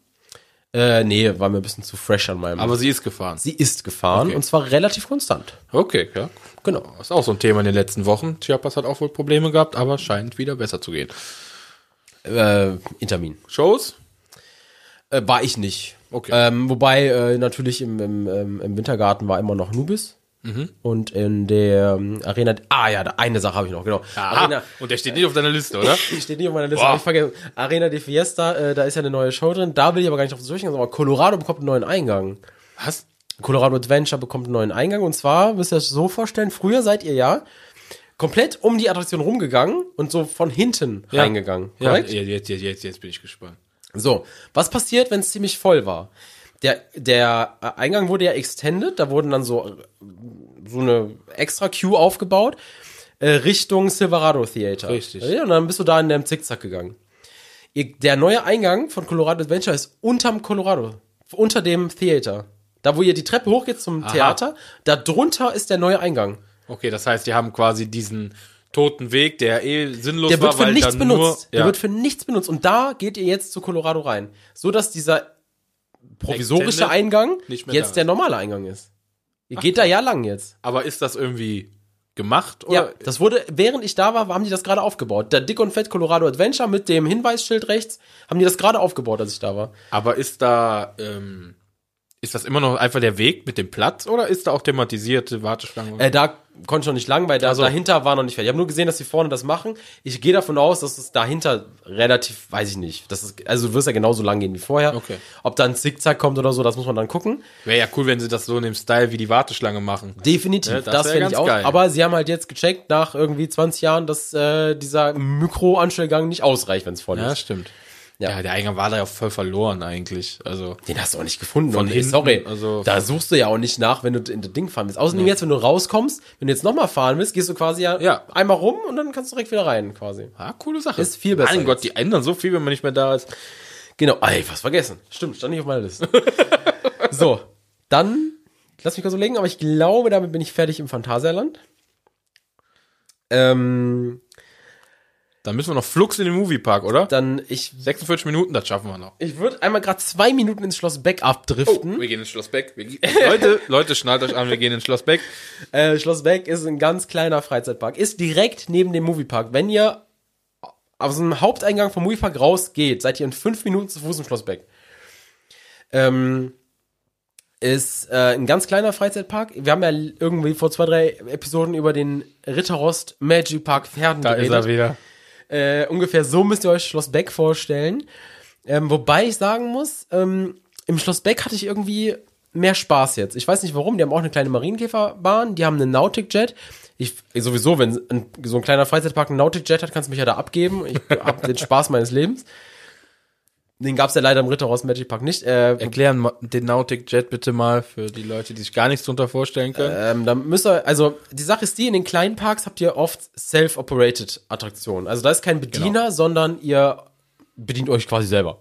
Äh, nee, war mir ein bisschen zu fresh an meinem. aber sie ist gefahren. sie ist gefahren Okay. und zwar relativ konstant. Okay, ja. Genau. Das ist auch so ein Thema in den letzten Wochen. Chiapas hat auch wohl Probleme gehabt, aber scheint wieder besser zu gehen. Äh, Intermin. Shows? Äh, war ich nicht. Okay. Ähm, wobei äh, natürlich im, im, im Wintergarten war immer noch Nubis. Mhm. Und in der ähm, Arena, ah ja, eine Sache habe ich noch, genau. Arena, Und der steht nicht auf deiner Liste, oder? die steht nicht auf meiner Liste, Boah. ich vergessen. Arena de Fiesta, äh, da ist ja eine neue Show drin, da will ich aber gar nicht drauf zu sprechen, aber Colorado bekommt einen neuen Eingang. Was? Colorado Adventure bekommt einen neuen Eingang und zwar, müsst ihr euch das so vorstellen, früher seid ihr ja komplett um die Attraktion rumgegangen und so von hinten Ja. reingegangen, Ja, korrekt? jetzt, jetzt, jetzt, jetzt bin ich gespannt. So, was passiert, wenn es ziemlich voll war? Der, der äh, Eingang wurde ja extended, da wurden dann so, äh, so eine extra Queue aufgebaut, äh, Richtung Silverado Theater. Richtig. Ja, und dann bist du da in dem Zickzack gegangen. Der neue Eingang von Colorado Adventure ist unterm Colorado, unter dem Theater. Da, wo ihr die Treppe hochgeht zum Theater, da drunter ist der neue Eingang. Okay, das heißt, die haben quasi diesen toten Weg, der eh sinnlos Der war, wird für weil nichts benutzt. nur... Der ja. wird für nichts benutzt. Und da geht ihr jetzt zu Colorado rein. So dass dieser provisorische Extended Eingang jetzt der normale Eingang ist. Ihr geht da ja lang jetzt. Aber ist das irgendwie gemacht? Oder? Ja, das wurde, während ich da war, haben die das gerade aufgebaut. Der Dick und Fett Colorado Adventure mit dem Hinweisschild rechts, haben die das gerade aufgebaut, als ich da war. Aber ist da, ähm, ist das immer noch einfach der Weg mit dem Platz oder ist da auch thematisierte Warteschlangen? Äh, da konnte ich noch nicht lang, weil da, Also- dahinter war noch nicht fertig. Ich habe nur gesehen, dass die vorne das machen. Ich gehe davon aus, dass es dahinter relativ, weiß ich nicht. Das ist, also du wirst ja genauso lang gehen wie vorher. Okay. Ob da ein Zickzack kommt oder so, das muss man dann gucken. Wäre ja cool, wenn sie das so in dem Style wie die Warteschlange machen. Definitiv, Ja, das das, wär finde ich auch. geil. Aber sie haben halt jetzt gecheckt, nach irgendwie 20 Jahren, dass äh, dieser Mikroanstellgang nicht ausreicht, wenn es voll Ja, ist. stimmt. Ja. Ja. der Eingang war da ja voll verloren eigentlich. Also, Den hast du auch nicht gefunden. Von hinten, sorry, also- da suchst du ja auch nicht nach, wenn du in das Ding fahren willst. Außerdem jetzt, wenn du rauskommst, wenn du jetzt nochmal fahren willst, gehst du quasi ja, Ja. einmal rum und dann kannst du direkt wieder rein, quasi. ah, coole Sache. Ist viel besser Mein Gott, die ändern so viel, wenn man nicht mehr da ist. Genau. Ey, was vergessen. Stimmt, stand nicht auf meiner Liste. so, dann, lass mich kurz überlegen, aber ich glaube, damit bin ich fertig im Phantasialand. Ähm, Dann müssen wir noch Flux in den Moviepark, oder? dann, ich 46 Minuten, das schaffen wir noch. Ich würde einmal gerade zwei Minuten ins Schloss Beck abdriften. Wir gehen ins Schloss Beck. Wir, Leute, Leute, schnallt euch an, wir gehen ins Schloss Beck. Äh, Schloss Beck ist ein ganz kleiner Freizeitpark. Ist direkt neben dem Moviepark. Wenn ihr aus dem Haupteingang vom Moviepark rausgeht, seid ihr in fünf Minuten zu Fuß im Schloss Beck. Ähm, ist äh, ein ganz kleiner Freizeitpark. Wir haben ja irgendwie vor zwei, drei Episoden über den Ritterrost Magic Park Pferden Da ist er wieder. Äh, ungefähr so müsst ihr euch Schloss Beck vorstellen. Ähm, wobei ich sagen muss, ähm, im Schloss Beck hatte ich irgendwie mehr Spaß jetzt. Ich weiß nicht warum, die haben auch eine kleine Marienkäferbahn, die haben einen Nautic Jet. Ich sowieso, wenn ein, so ein kleiner Freizeitpark einen Nautic Jet hat, kannst du mich ja da abgeben. Ich habe den Spaß meines Lebens. Den gab's ja leider im Ritterhaus Magic Park nicht. Äh, Erklären den Nautic Jet bitte mal für die Leute, die sich gar nichts drunter vorstellen können. Ähm, da müsst ihr, also die Sache ist die, in den kleinen Parks habt ihr oft self-operated Attraktionen. Also da ist kein Bediener, sondern ihr bedient euch quasi selber.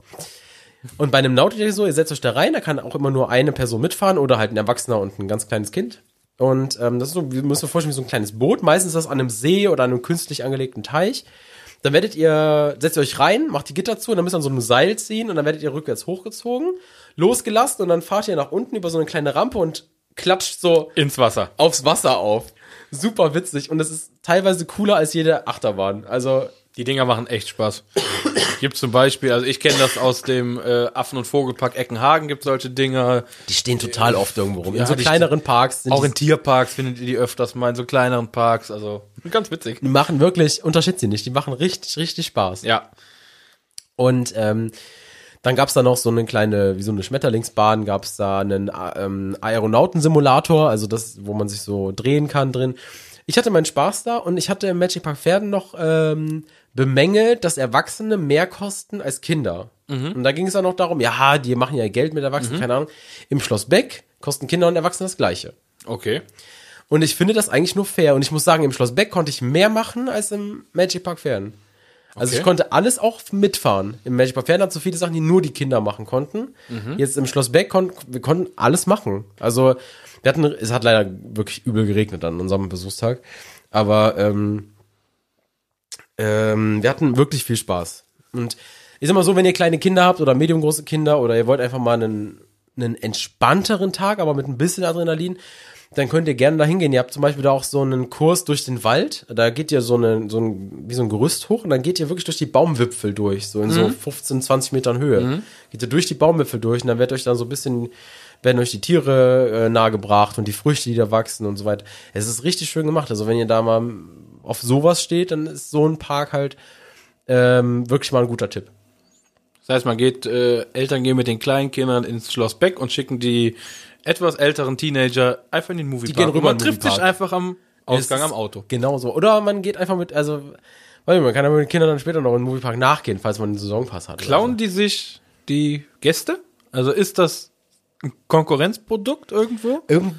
Und bei einem Nautic ist so, ihr setzt euch da rein, da kann auch immer nur eine Person mitfahren oder halt ein Erwachsener und ein ganz kleines Kind. Und ähm, das ist so, wir müssen uns vorstellen, wie so ein kleines Boot. Meistens ist das an einem See oder an einem künstlich angelegten Teich. Dann werdet ihr, setzt ihr euch rein, macht die Gitter zu und dann müsst ihr an so einem Seil ziehen und dann werdet ihr rückwärts hochgezogen, losgelassen und dann fahrt ihr nach unten über so eine kleine Rampe und klatscht so Ins Wasser. aufs Wasser auf. Super witzig und es ist teilweise cooler als jede Achterbahn. Also Die Dinger machen echt Spaß. Gibt zum Beispiel, also ich kenne das aus dem äh, Affen- und Vogelpark Eckenhagen, gibt solche Dinger. die stehen total oft irgendwo rum. Ja, in so kleineren Parks sind Auch in Tierparks findet ihr die öfters mal, in so kleineren Parks. Also ganz witzig. die machen wirklich, unterschätzt sie nicht, die machen richtig, richtig Spaß. Ja. Und ähm, dann gab's da noch so eine kleine, wie so eine Schmetterlingsbahn, gab's da einen ähm, Aeronautensimulator, also das, wo man sich so drehen kann drin. Ich hatte meinen Spaß da und ich hatte im Magic Park Pferden noch ähm, bemängelt, dass Erwachsene mehr kosten als Kinder. Und da ging es auch noch darum, ja, die machen ja Geld mit Erwachsenen, keine Ahnung. Im Schloss Beck kosten Kinder und Erwachsene das Gleiche. Okay. Und ich finde das eigentlich nur fair. Und ich muss sagen, im Schloss Beck konnte ich mehr machen als im Magic Park Pferden. Also Okay. ich konnte alles auch mitfahren. Im Magic Park hat so viele Sachen, die nur die Kinder machen konnten. Jetzt im Schloss Beck konnten wir konnten alles machen. Also wir hatten, es hat leider wirklich übel geregnet an unserem Besuchstag. Aber ähm, ähm, wir hatten wirklich viel Spaß. Und ich sag mal so, wenn ihr kleine Kinder habt oder mediumgroße Kinder oder ihr wollt einfach mal einen, einen entspannteren Tag, aber mit ein bisschen Adrenalin, dann könnt ihr gerne da hingehen. Ihr habt zum Beispiel da auch so einen Kurs durch den Wald. Da geht ihr so, eine, so ein, wie so ein Gerüst hoch und dann geht ihr wirklich durch die Baumwipfel durch, so in so 15, 20 Metern Höhe. Geht ihr durch die Baumwipfel durch und dann wird euch dann so ein bisschen, werden euch die Tiere äh, nahegebracht und die Früchte, die da wachsen und so weiter. Es ist richtig schön gemacht. Also wenn ihr da mal auf sowas steht, dann ist so ein Park halt ähm, wirklich mal ein guter Tipp. Das heißt, man geht, äh, Eltern gehen mit den kleinen Kindern ins Schloss Beck und schicken die etwas älteren Teenager einfach in den Moviepark. gehen rüber Und man trifft sich einfach am Ausgang am Auto. Genau so. Oder man geht einfach mit, also, weil man kann ja mit den Kindern dann später noch in den Moviepark nachgehen, falls man einen Saisonpass hat. Klauen die sich die Gäste? Also ist das ein Konkurrenzprodukt irgendwo? so. Irgend,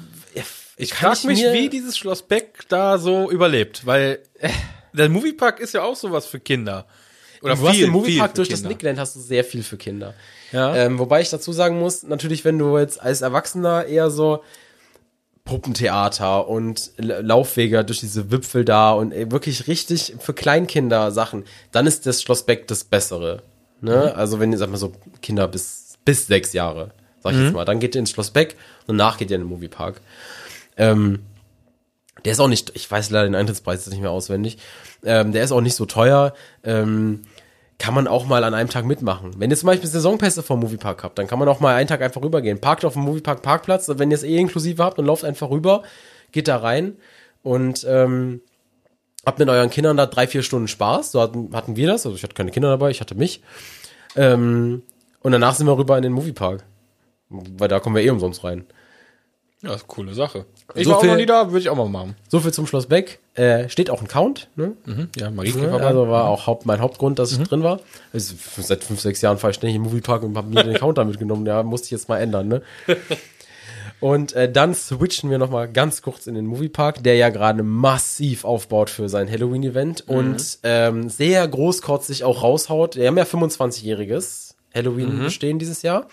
Ich frage mich, wie dieses Schloss Beck da so überlebt, weil äh, der Moviepark ist ja auch sowas für Kinder. Oder du hast viel, im Moviepark durch für das Kinder. Nickland hast du sehr viel für Kinder. Ja. Ähm, wobei ich dazu sagen muss, natürlich, wenn du jetzt als Erwachsener eher so Puppentheater und Laufwege durch diese Wipfel da und ey, wirklich richtig für Kleinkinder Sachen, dann ist das Schloss Beck das Bessere. Ne? Also wenn ihr, sag mal so, Kinder bis, bis sechs Jahre, sag ich jetzt mal, dann geht ihr ins Schloss Beck und danach geht ihr in den Moviepark. Ähm, der ist auch nicht, ich weiß leider den Eintrittspreis jetzt nicht mehr auswendig, ähm, der ist auch nicht so teuer. Ähm, kann man auch mal an einem Tag mitmachen. Wenn ihr zum Beispiel Saisonpässe vom Moviepark habt, dann kann man auch mal einen Tag einfach rübergehen. Parkt auf dem Moviepark Parkplatz, wenn ihr es eh inklusive habt und lauft einfach rüber, geht da rein und ähm, habt mit euren Kindern da drei, vier Stunden Spaß. So hatten, hatten wir das. Also ich hatte keine Kinder dabei, ich hatte mich. Ähm, und danach sind wir rüber in den Moviepark. Weil da kommen wir eh umsonst rein. Ja, ist eine coole Sache. Ich So war auch viel- noch nie da, würde ich auch mal machen. So viel zum Schloss Beck. Äh, steht auch ein Count, ne? Ja, Ja, Marienkäferbahn. also war auch Haupt, mein Hauptgrund, dass ich drin war. Also, seit fünf, sechs Jahren fahre ich ständig im Moviepark und habe mir den Counter mitgenommen. Ja, musste ich jetzt mal ändern, ne? Und äh, dann switchen wir noch mal ganz kurz in den Moviepark, der ja gerade massiv aufbaut für sein Halloween-Event und ähm, sehr großkotzig auch raushaut. Wir haben ja 25-jähriges Halloween bestehen dieses Jahr.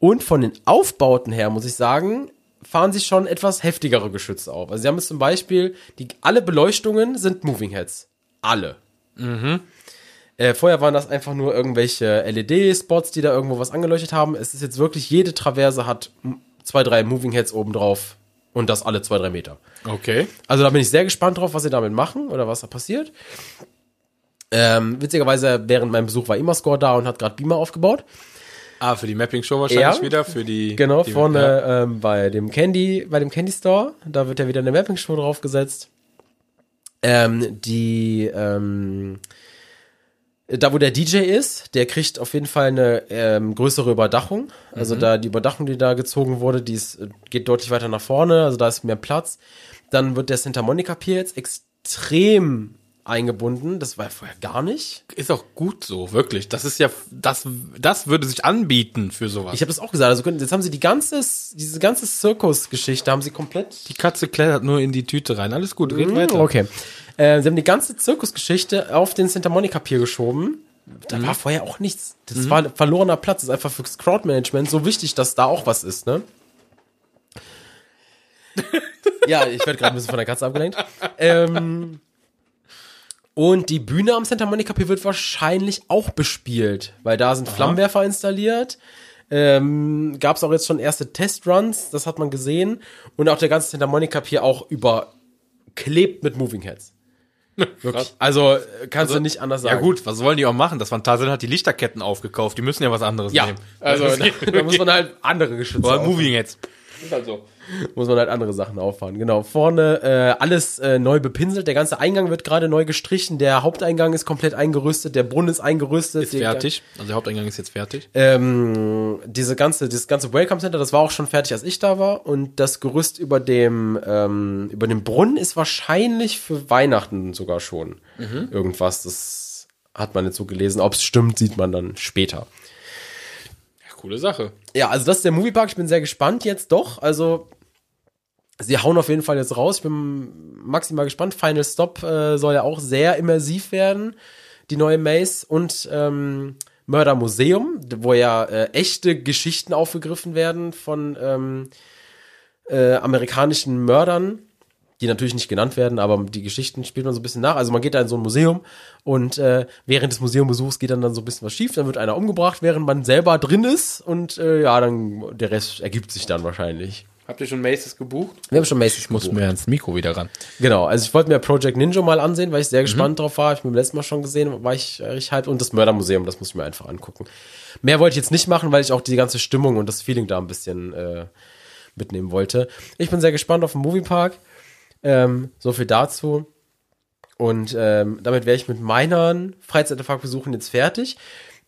Und von den Aufbauten her, muss ich sagen, fahren sie schon etwas heftigere Geschütze auf. Also sie haben jetzt zum Beispiel, die, alle Beleuchtungen sind Moving Heads. Alle. Äh, vorher waren das einfach nur irgendwelche LED-Spots, die da irgendwo was angeleuchtet haben. Es ist jetzt wirklich, jede Traverse hat zwei, drei Moving Heads oben drauf und das alle zwei, drei Meter. Okay. Also da bin ich sehr gespannt drauf, was sie damit machen oder was da passiert. Ähm, witzigerweise, während meinem Besuch war Imascore da und hat gerade Beamer aufgebaut. Ah, für die Mapping-Show wahrscheinlich Ja. wieder, für die... Genau, die, vorne Ja. ähm, bei dem Candy, bei dem Candy Store, da wird ja wieder eine Mapping-Show draufgesetzt. Ähm, die, ähm, Da, wo der DJ ist, der kriegt auf jeden Fall eine ähm, größere Überdachung. Also da die Überdachung, die da gezogen wurde, die ist, geht deutlich weiter nach vorne, also da ist mehr Platz. Dann wird der Santa Monica Pier jetzt extrem eingebunden. Das war vorher gar nicht. Ist auch gut so, wirklich. Das ist ja, das, das würde sich anbieten für sowas. Ich habe das auch gesagt. Also jetzt haben sie die ganze, diese ganze Zirkusgeschichte haben sie komplett die Katze klettert nur in die Tüte rein. Alles gut, red weiter. Mm, Okay. Äh, sie haben die ganze Zirkusgeschichte auf den Santa Monica Pier geschoben. Da war vorher auch nichts. Das war verlorener Platz. Das ist einfach fürs Crowdmanagement so wichtig, dass da auch was ist, ne? ja, ich werde gerade ein bisschen von der Katze abgelenkt. Ähm, und die Bühne am Santa Monica Pier wird wahrscheinlich auch bespielt, weil da sind Flammenwerfer installiert. Ähm, Gab es auch jetzt schon erste Testruns, das hat man gesehen. Und auch der ganze Santa Monica Pier auch überklebt mit Moving Heads. Wirklich. Also äh, kannst du nicht anders sagen. Ja gut, was wollen die auch machen? Das Phantasialand hat die Lichterketten aufgekauft. Die müssen ja was anderes Ja, nehmen. also da, da muss man halt andere Geschütze Oder. Moving jetzt. Ist halt so. Muss man halt andere Sachen auffahren. Genau, vorne äh, alles äh, neu bepinselt. Der ganze Eingang wird gerade neu gestrichen. Der Haupteingang ist komplett eingerüstet. Der Brunnen ist eingerüstet. Ist fertig. Also der Haupteingang ist jetzt fertig. Ähm, diese ganze, dieses ganze Welcome Center, das war auch schon fertig, als ich da war. Und das Gerüst über dem, ähm, über dem Brunnen ist wahrscheinlich für Weihnachten sogar schon irgendwas. Das hat man jetzt so gelesen. Ob es stimmt, sieht man dann später. Coole Sache. Ja, also das ist der Moviepark. Ich bin sehr gespannt jetzt doch. Also sie hauen auf jeden Fall jetzt raus. Ich bin maximal gespannt. Final Stop äh, soll ja auch sehr immersiv werden. Die neue Maze und ähm, Murder Museum, wo ja äh, echte Geschichten aufgegriffen werden von ähm, äh, amerikanischen Mördern, die natürlich nicht genannt werden, aber die Geschichten spielt man so ein bisschen nach. Also man geht da in so ein Museum und äh, während des Museumbesuchs geht dann, dann so ein bisschen was schief, dann wird einer umgebracht, während man selber drin ist und äh, ja, dann der Rest ergibt sich dann wahrscheinlich. Habt ihr schon Maces gebucht? Wir haben schon Macy's Ich muss mir ans Mikro wieder ran. Genau, also ich wollte mir Project Ninja mal ansehen, weil ich sehr gespannt drauf war. Hab Ich mir beim letzten Mal schon gesehen, war ich richtig hyped. Und das Mördermuseum, das muss ich mir einfach angucken. Mehr wollte ich jetzt nicht machen, weil ich auch die ganze Stimmung und das Feeling da ein bisschen äh, mitnehmen wollte. Ich bin sehr gespannt auf den Moviepark. Ähm, so viel dazu. Und ähm, damit wäre ich mit meinen Freizeitparkbesuchen jetzt fertig.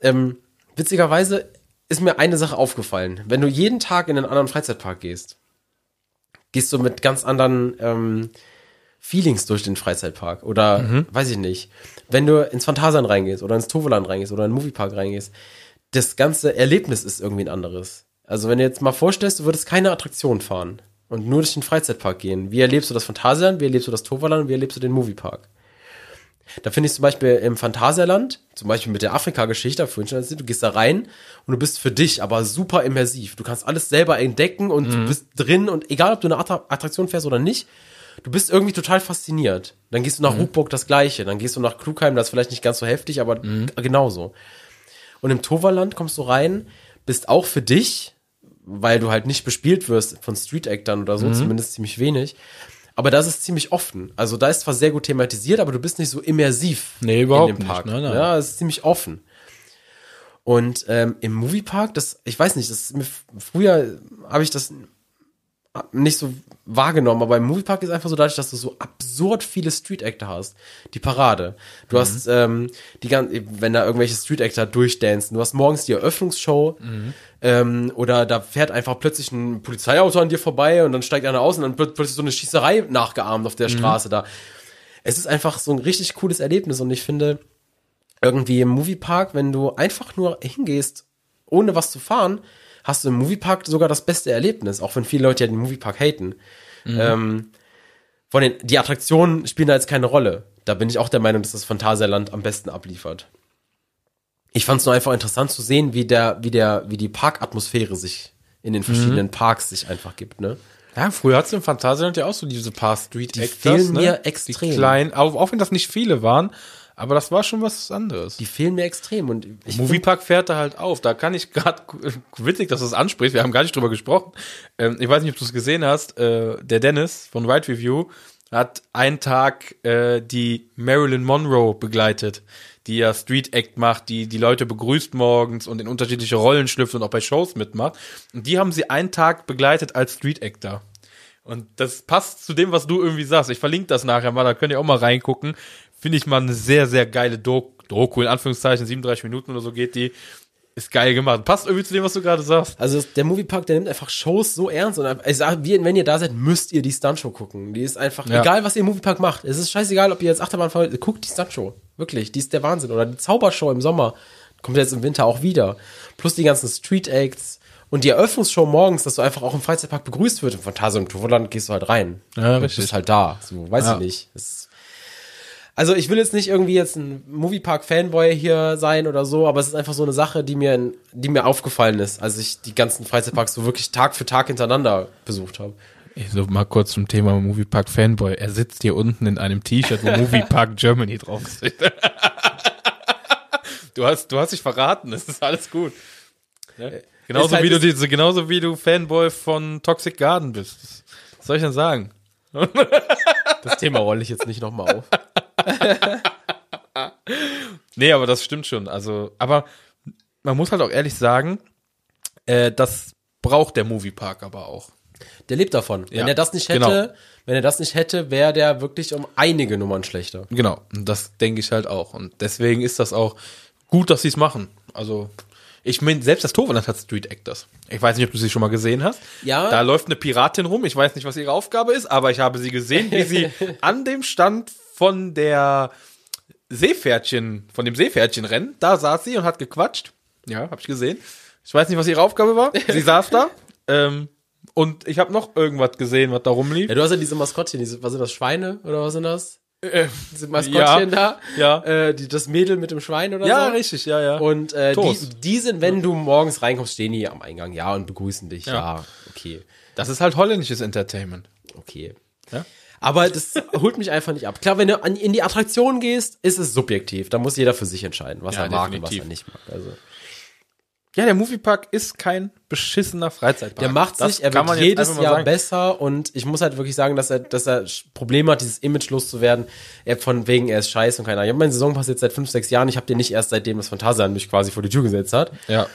Ähm, witzigerweise ist mir eine Sache aufgefallen. Wenn du jeden Tag in einen anderen Freizeitpark gehst, gehst du mit ganz anderen ähm, Feelings durch den Freizeitpark. Oder weiß ich nicht. Wenn du ins Phantasialand reingehst oder ins Toverland reingehst oder in den Moviepark reingehst, das ganze Erlebnis ist irgendwie ein anderes. Also wenn du jetzt mal vorstellst, du würdest keine Attraktion fahren und nur durch den Freizeitpark gehen. Wie erlebst du das Phantasialand, wie erlebst du das Toverland wie erlebst du den Moviepark? Da finde ich zum Beispiel im Phantasialand, zum Beispiel mit der Afrika-Geschichte, du gehst da rein und du bist für dich aber super immersiv. Du kannst alles selber entdecken und du bist drin und egal, ob du eine Attra Attraktion fährst oder nicht, du bist irgendwie total fasziniert. Dann gehst du nach Ruckburg das Gleiche, dann gehst du nach Klugheim, das ist vielleicht nicht ganz so heftig, aber genauso. Und im Toverland kommst du rein, bist auch für dich, weil du halt nicht bespielt wirst von Street-Actern oder so, Mhm. zumindest ziemlich wenig. Aber das ist ziemlich offen. Also da ist zwar sehr gut thematisiert, aber du bist nicht so immersiv Nee, überhaupt in dem nicht. Park. Nein, nein. Ja, es ist ziemlich offen. Und ähm, im Moviepark, das, ich weiß nicht, das früher habe ich das nicht so wahrgenommen, aber im Moviepark ist einfach so dadurch, dass du so absurd viele Street Actor hast. Die Parade. Du hast, ähm, die ganze, wenn da irgendwelche Street Actor durchdancen, du hast morgens die Eröffnungsshow, ähm, oder da fährt einfach plötzlich ein Polizeiauto an dir vorbei und dann steigt einer aus und dann wird plötzlich so eine Schießerei nachgeahmt auf der Straße da. Es ist einfach so ein richtig cooles Erlebnis und ich finde, irgendwie im Moviepark, wenn du einfach nur hingehst, ohne was zu fahren, hast du im Moviepark sogar das beste Erlebnis, auch wenn viele Leute ja den Moviepark haten. Ähm, von den, die Attraktionen spielen da jetzt keine Rolle. Da bin ich auch der Meinung, dass das Phantasialand am besten abliefert. Ich fand es nur einfach interessant zu sehen, wie der, wie der, wie die Parkatmosphäre sich in den verschiedenen Parks sich einfach gibt, ne? Ja, früher hat's im Phantasialand ja auch so diese paar Street Die Actors, fehlen ne? mir extrem. Die kleinen, auch, auch wenn das nicht viele waren, aber das war schon was anderes. Die fehlen mir extrem und ich Moviepark fährt da halt auf. Da kann ich gerade witzig, dass du es ansprichst. Wir haben gar nicht drüber gesprochen. Ähm, ich weiß nicht, ob du es gesehen hast. Äh, der Dennis von Ride Review hat einen Tag äh, die Marilyn Monroe begleitet, die ja Street Act macht, die die Leute begrüßt morgens und in unterschiedliche Rollen schlüpft und auch bei Shows mitmacht. Und die haben sie einen Tag begleitet als Street Actor. Und das passt zu dem, was du irgendwie sagst. Ich verlinke das nachher mal, da könnt ihr auch mal reingucken. Finde ich mal eine sehr, sehr geile Doku, Doku, in Anführungszeichen, 37 Minuten oder so geht die. Ist geil gemacht. Passt irgendwie zu dem, was du gerade sagst. Also der Moviepark, der nimmt einfach Shows so ernst und ich sag, wenn ihr da seid, müsst ihr die Stuntshow gucken. Die ist einfach, Ja. egal was ihr im Moviepark macht, es ist scheißegal, ob ihr jetzt Achterbahn fahrt, guckt die Stuntshow. Wirklich, die ist der Wahnsinn. Oder die Zaubershow im Sommer, kommt jetzt im Winter auch wieder. Plus die ganzen Street Acts und die Eröffnungsshow morgens, dass du einfach auch im Freizeitpark begrüßt wird. Im Phantasialand und Toverland gehst du halt rein. Ja, Du richtig. bist halt da. So, weiß Ja. ich nicht. Es ist also ich will jetzt nicht irgendwie jetzt ein Moviepark-Fanboy hier sein oder so, aber es ist einfach so eine Sache, die mir, in, die mir aufgefallen ist, als ich die ganzen Freizeitparks so wirklich Tag für Tag hintereinander besucht habe. So mal kurz zum Thema Moviepark Fanboy. Er sitzt hier unten in einem T-Shirt, wo Moviepark Germany drauf steht. du hast, du hast dich verraten. Es ist alles gut. Ja? Genauso Ist halt- wie du ist- genauso wie du Fanboy von Toxic Garden bist. Was soll ich denn sagen? Das Thema rolle ich jetzt nicht nochmal auf. Nee, aber das stimmt schon. Also, aber man muss halt auch ehrlich sagen, äh, das braucht der Moviepark aber auch. Der lebt davon. Ja, Wenn er das nicht hätte, genau. wenn er das nicht hätte, wäre der wirklich um einige Nummern schlechter. Genau, und das denke ich halt auch. Und deswegen ist das auch gut, dass sie es machen. Also, ich meine, selbst das Torwand hat Street Actors. Ich weiß nicht, ob du sie schon mal gesehen hast. Ja. Da läuft eine Piratin rum. Ich weiß nicht, was ihre Aufgabe ist, aber ich habe sie gesehen, wie sie an dem Stand von der Seepferdchen, von dem Seepferdchenrennen, da saß sie und hat gequatscht. Ja, habe ich gesehen. Ich weiß nicht, was ihre Aufgabe war. Sie saß da. Ähm, und ich habe noch irgendwas gesehen, was da rumlief. Ja, du hast ja diese Maskottchen, diese, was sind das, Schweine oder was sind das? Äh, Maskottchen ja, da? ja. Äh, die, das Mädel mit dem Schwein oder ja, so? richtig, ja, ja. Und äh, die, Toast. die sind, wenn du morgens reinkommst, stehen die am Eingang, ja, und begrüßen dich. Ja, Ja. okay. das ist halt holländisches Entertainment. Okay. Ja? Aber das holt mich einfach nicht ab. Klar, wenn du an, in die Attraktion gehst, ist es subjektiv. Da muss jeder für sich entscheiden, was Ja, er mag und was er nicht mag. Also, Ja, der Moviepark ist kein beschissener Freizeitpark. der macht sich, er wird jedes Jahr sagen. besser und ich muss halt wirklich sagen, dass er, dass er Probleme hat, dieses Image loszuwerden. Er von wegen, er ist scheiße und keine Ahnung. Ich habe meinen Saisonpass jetzt seit fünf, sechs Jahren. Ich habe den nicht erst seitdem das Phantasialand mich quasi vor die Tür gesetzt hat. Ja.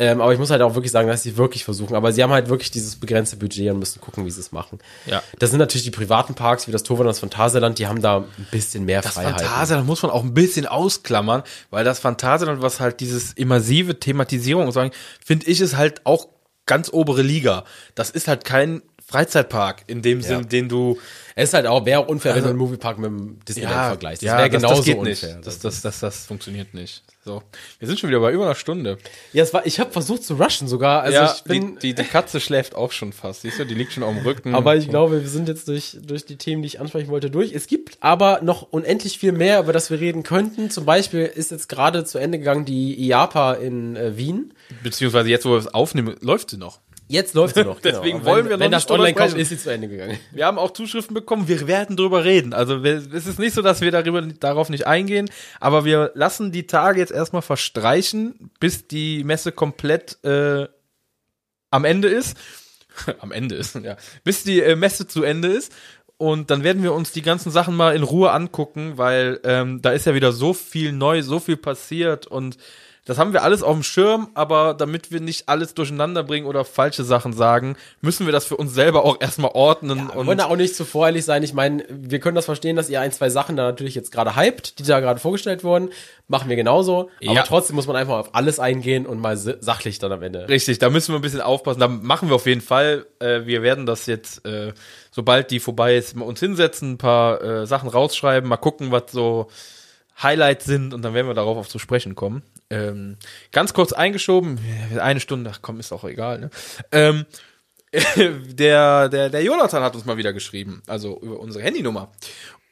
Ähm, aber ich muss halt auch wirklich sagen, dass sie wirklich versuchen. Aber sie haben halt wirklich dieses begrenzte Budget und müssen gucken, wie sie es machen. Ja. Das sind natürlich die privaten Parks, wie das Torwand und das Phantasialand, die haben da ein bisschen mehr Das Freiheit. Phantasialand muss man auch ein bisschen ausklammern, weil das Phantasialand, was halt dieses immersive Thematisierung sagen, finde ich, ist halt auch ganz obere Liga. Das ist halt kein Freizeitpark in dem Sinn, den du Es ist halt auch, wäre auch unfair, wenn Also- du einen Moviepark mit dem Disneyland vergleichst. Das ja, wäre das, genauso das geht unfair. nicht. Das, das, das, das funktioniert nicht. So, wir sind schon wieder bei über einer Stunde. ja, es war, ich habe versucht zu rushen sogar. Also ja, ich bin, die, die, die Katze schläft auch schon fast. Siehst du, die liegt schon auf dem Rücken. aber ich glaube, wir sind jetzt durch, durch die Themen, die ich ansprechen wollte, durch. Es gibt aber noch unendlich viel mehr, über das wir reden könnten. Zum Beispiel ist jetzt gerade zu Ende gegangen die IAPA in äh, Wien. Beziehungsweise jetzt, wo wir es aufnehmen, läuft sie noch. Jetzt läuft sie noch. Deswegen Aber wollen wenn, wir noch Wenn nicht das drüber online kommt, sprechen. ist sie zu Ende gegangen. Wir haben auch Zuschriften bekommen, wir werden drüber reden. Also es ist nicht so, dass wir darüber, darauf nicht eingehen, aber wir lassen die Tage jetzt erstmal verstreichen, bis die Messe komplett äh, am Ende ist. am Ende ist, ja. Bis die äh, Messe zu Ende ist. Und dann werden wir uns die ganzen Sachen mal in Ruhe angucken, weil ähm, da ist ja wieder so viel neu, so viel passiert und das haben wir alles auf dem Schirm, aber damit wir nicht alles durcheinander bringen oder falsche Sachen sagen, müssen wir das für uns selber auch erstmal ordnen. Wir und wollen da auch nicht zu voreilig sein. Ich meine, wir können das verstehen, dass ihr ein, zwei Sachen da natürlich jetzt gerade hypt, die da gerade vorgestellt wurden. Machen wir genauso. Ja. Aber trotzdem muss man einfach auf alles eingehen und mal sa- sachlich dann am Ende. Richtig, da müssen wir ein bisschen aufpassen. Da machen wir auf jeden Fall. Äh, wir werden das jetzt, äh, sobald die vorbei ist, mal uns hinsetzen, ein paar äh, Sachen rausschreiben, mal gucken, was so Highlights sind und dann werden wir darauf auch zu sprechen kommen. Ähm, ganz kurz eingeschoben, eine Stunde, ach komm, ist auch egal. Ne? Ähm, der, der, der Jonathan hat uns mal wieder geschrieben, also über unsere Handynummer.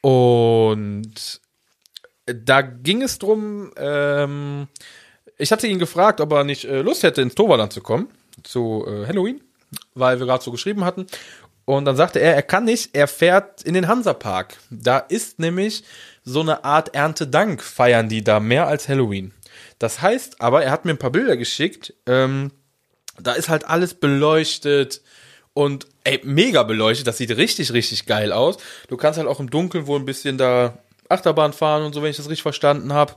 Und da ging es drum, ähm, ich hatte ihn gefragt, ob er nicht äh, Lust hätte, ins Toverland zu kommen, zu äh, Halloween, weil wir gerade so geschrieben hatten. Und dann sagte er, er kann nicht, er fährt in den Hansapark. Da ist nämlich so eine Art Erntedank, feiern die da mehr als Halloween. Das heißt aber, er hat mir ein paar Bilder geschickt, ähm, da ist halt alles beleuchtet und ey, mega beleuchtet, das sieht richtig, richtig geil aus. Du kannst halt auch im Dunkeln wohl ein bisschen da Achterbahn fahren und so, wenn ich das richtig verstanden habe.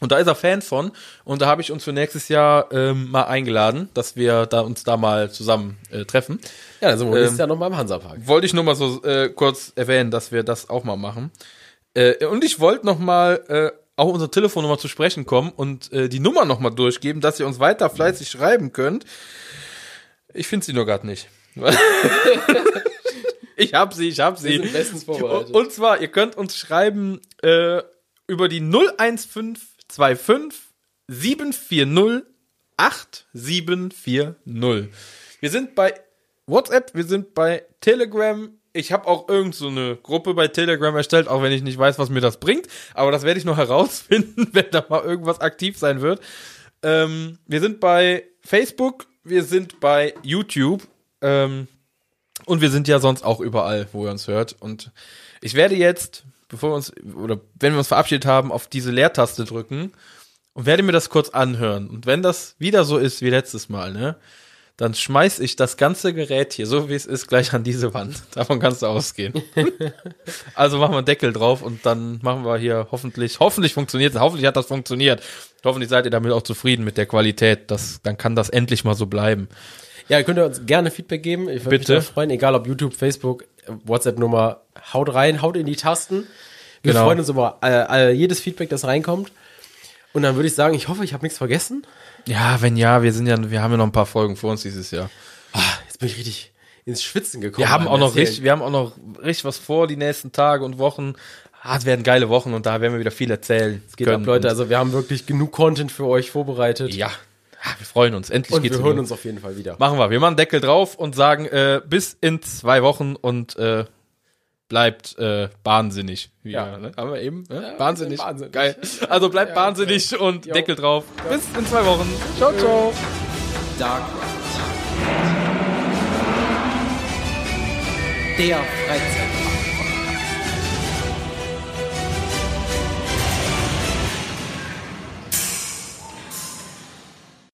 Und da ist er Fan von und da habe ich uns für nächstes Jahr ähm, mal eingeladen, dass wir da uns da mal zusammen äh, treffen. Ja, dann sind wir Ähm, nächstes Jahr noch mal im Hansapark. Wollte ich nur mal so äh, kurz erwähnen, dass wir das auch mal machen. Äh, und ich wollte noch mal äh, auch unsere Telefonnummer zu sprechen kommen und äh, die Nummer noch mal durchgeben, dass ihr uns weiter fleißig schreiben könnt. Ich finde sie nur gerade nicht. ich hab sie, ich hab sie. Und zwar, ihr könnt uns schreiben äh, über die 01525 740 8740. Wir sind bei WhatsApp, wir sind bei Telegram. Ich habe auch irgend so eine Gruppe bei Telegram erstellt, auch wenn ich nicht weiß, was mir das bringt. Aber das werde ich noch herausfinden, wenn da mal irgendwas aktiv sein wird. Ähm, wir sind bei Facebook, wir sind bei YouTube. Ähm, und wir sind ja sonst auch überall, wo ihr uns hört. Und ich werde jetzt, bevor wir uns, oder wenn wir uns verabschiedet haben, auf diese Leertaste drücken und werde mir das kurz anhören. Und wenn das wieder so ist wie letztes Mal, ne, dann schmeiß ich das ganze Gerät hier, so wie es ist, gleich an diese Wand. Davon kannst du ausgehen. also machen wir einen Deckel drauf und dann machen wir hier hoffentlich, hoffentlich funktioniert es, hoffentlich hat das funktioniert. Hoffentlich seid ihr damit auch zufrieden mit der Qualität. Das, dann kann das endlich mal so bleiben. Ja, ihr könnt uns gerne Feedback geben. Ich würde mich Bitte. da freuen, egal ob YouTube, Facebook, WhatsApp-Nummer. Haut rein, haut in die Tasten. Wir Genau. freuen uns über äh, jedes Feedback, das reinkommt. Und dann würde ich sagen, ich hoffe, ich habe nichts vergessen. Ja, wenn ja, wir sind ja, wir haben ja noch ein paar Folgen vor uns dieses Jahr. Ah, jetzt bin ich richtig ins Schwitzen gekommen. Wir haben auch noch richtig, wir haben auch noch richtig was vor die nächsten Tage und Wochen. Ah, es werden geile Wochen und da werden wir wieder viel erzählen. Es geht ab, Leute. Also wir haben wirklich genug Content für euch vorbereitet. ja, Ah, wir freuen uns. Endlich Und geht's wir hören uns auf jeden Fall wieder. Machen wir. Wir machen Deckel drauf und sagen äh, bis in zwei Wochen und äh, bleibt äh, wahnsinnig. Wie, Ja. ja. Ne? Haben wir eben? Ne? wahnsinnig. wahnsinnig. Geil. Also bleibt Ja, wahnsinnig und Jo. Deckel drauf. Bis in zwei Wochen. Ciao, ciao. Dark Ride. Der Freizeit.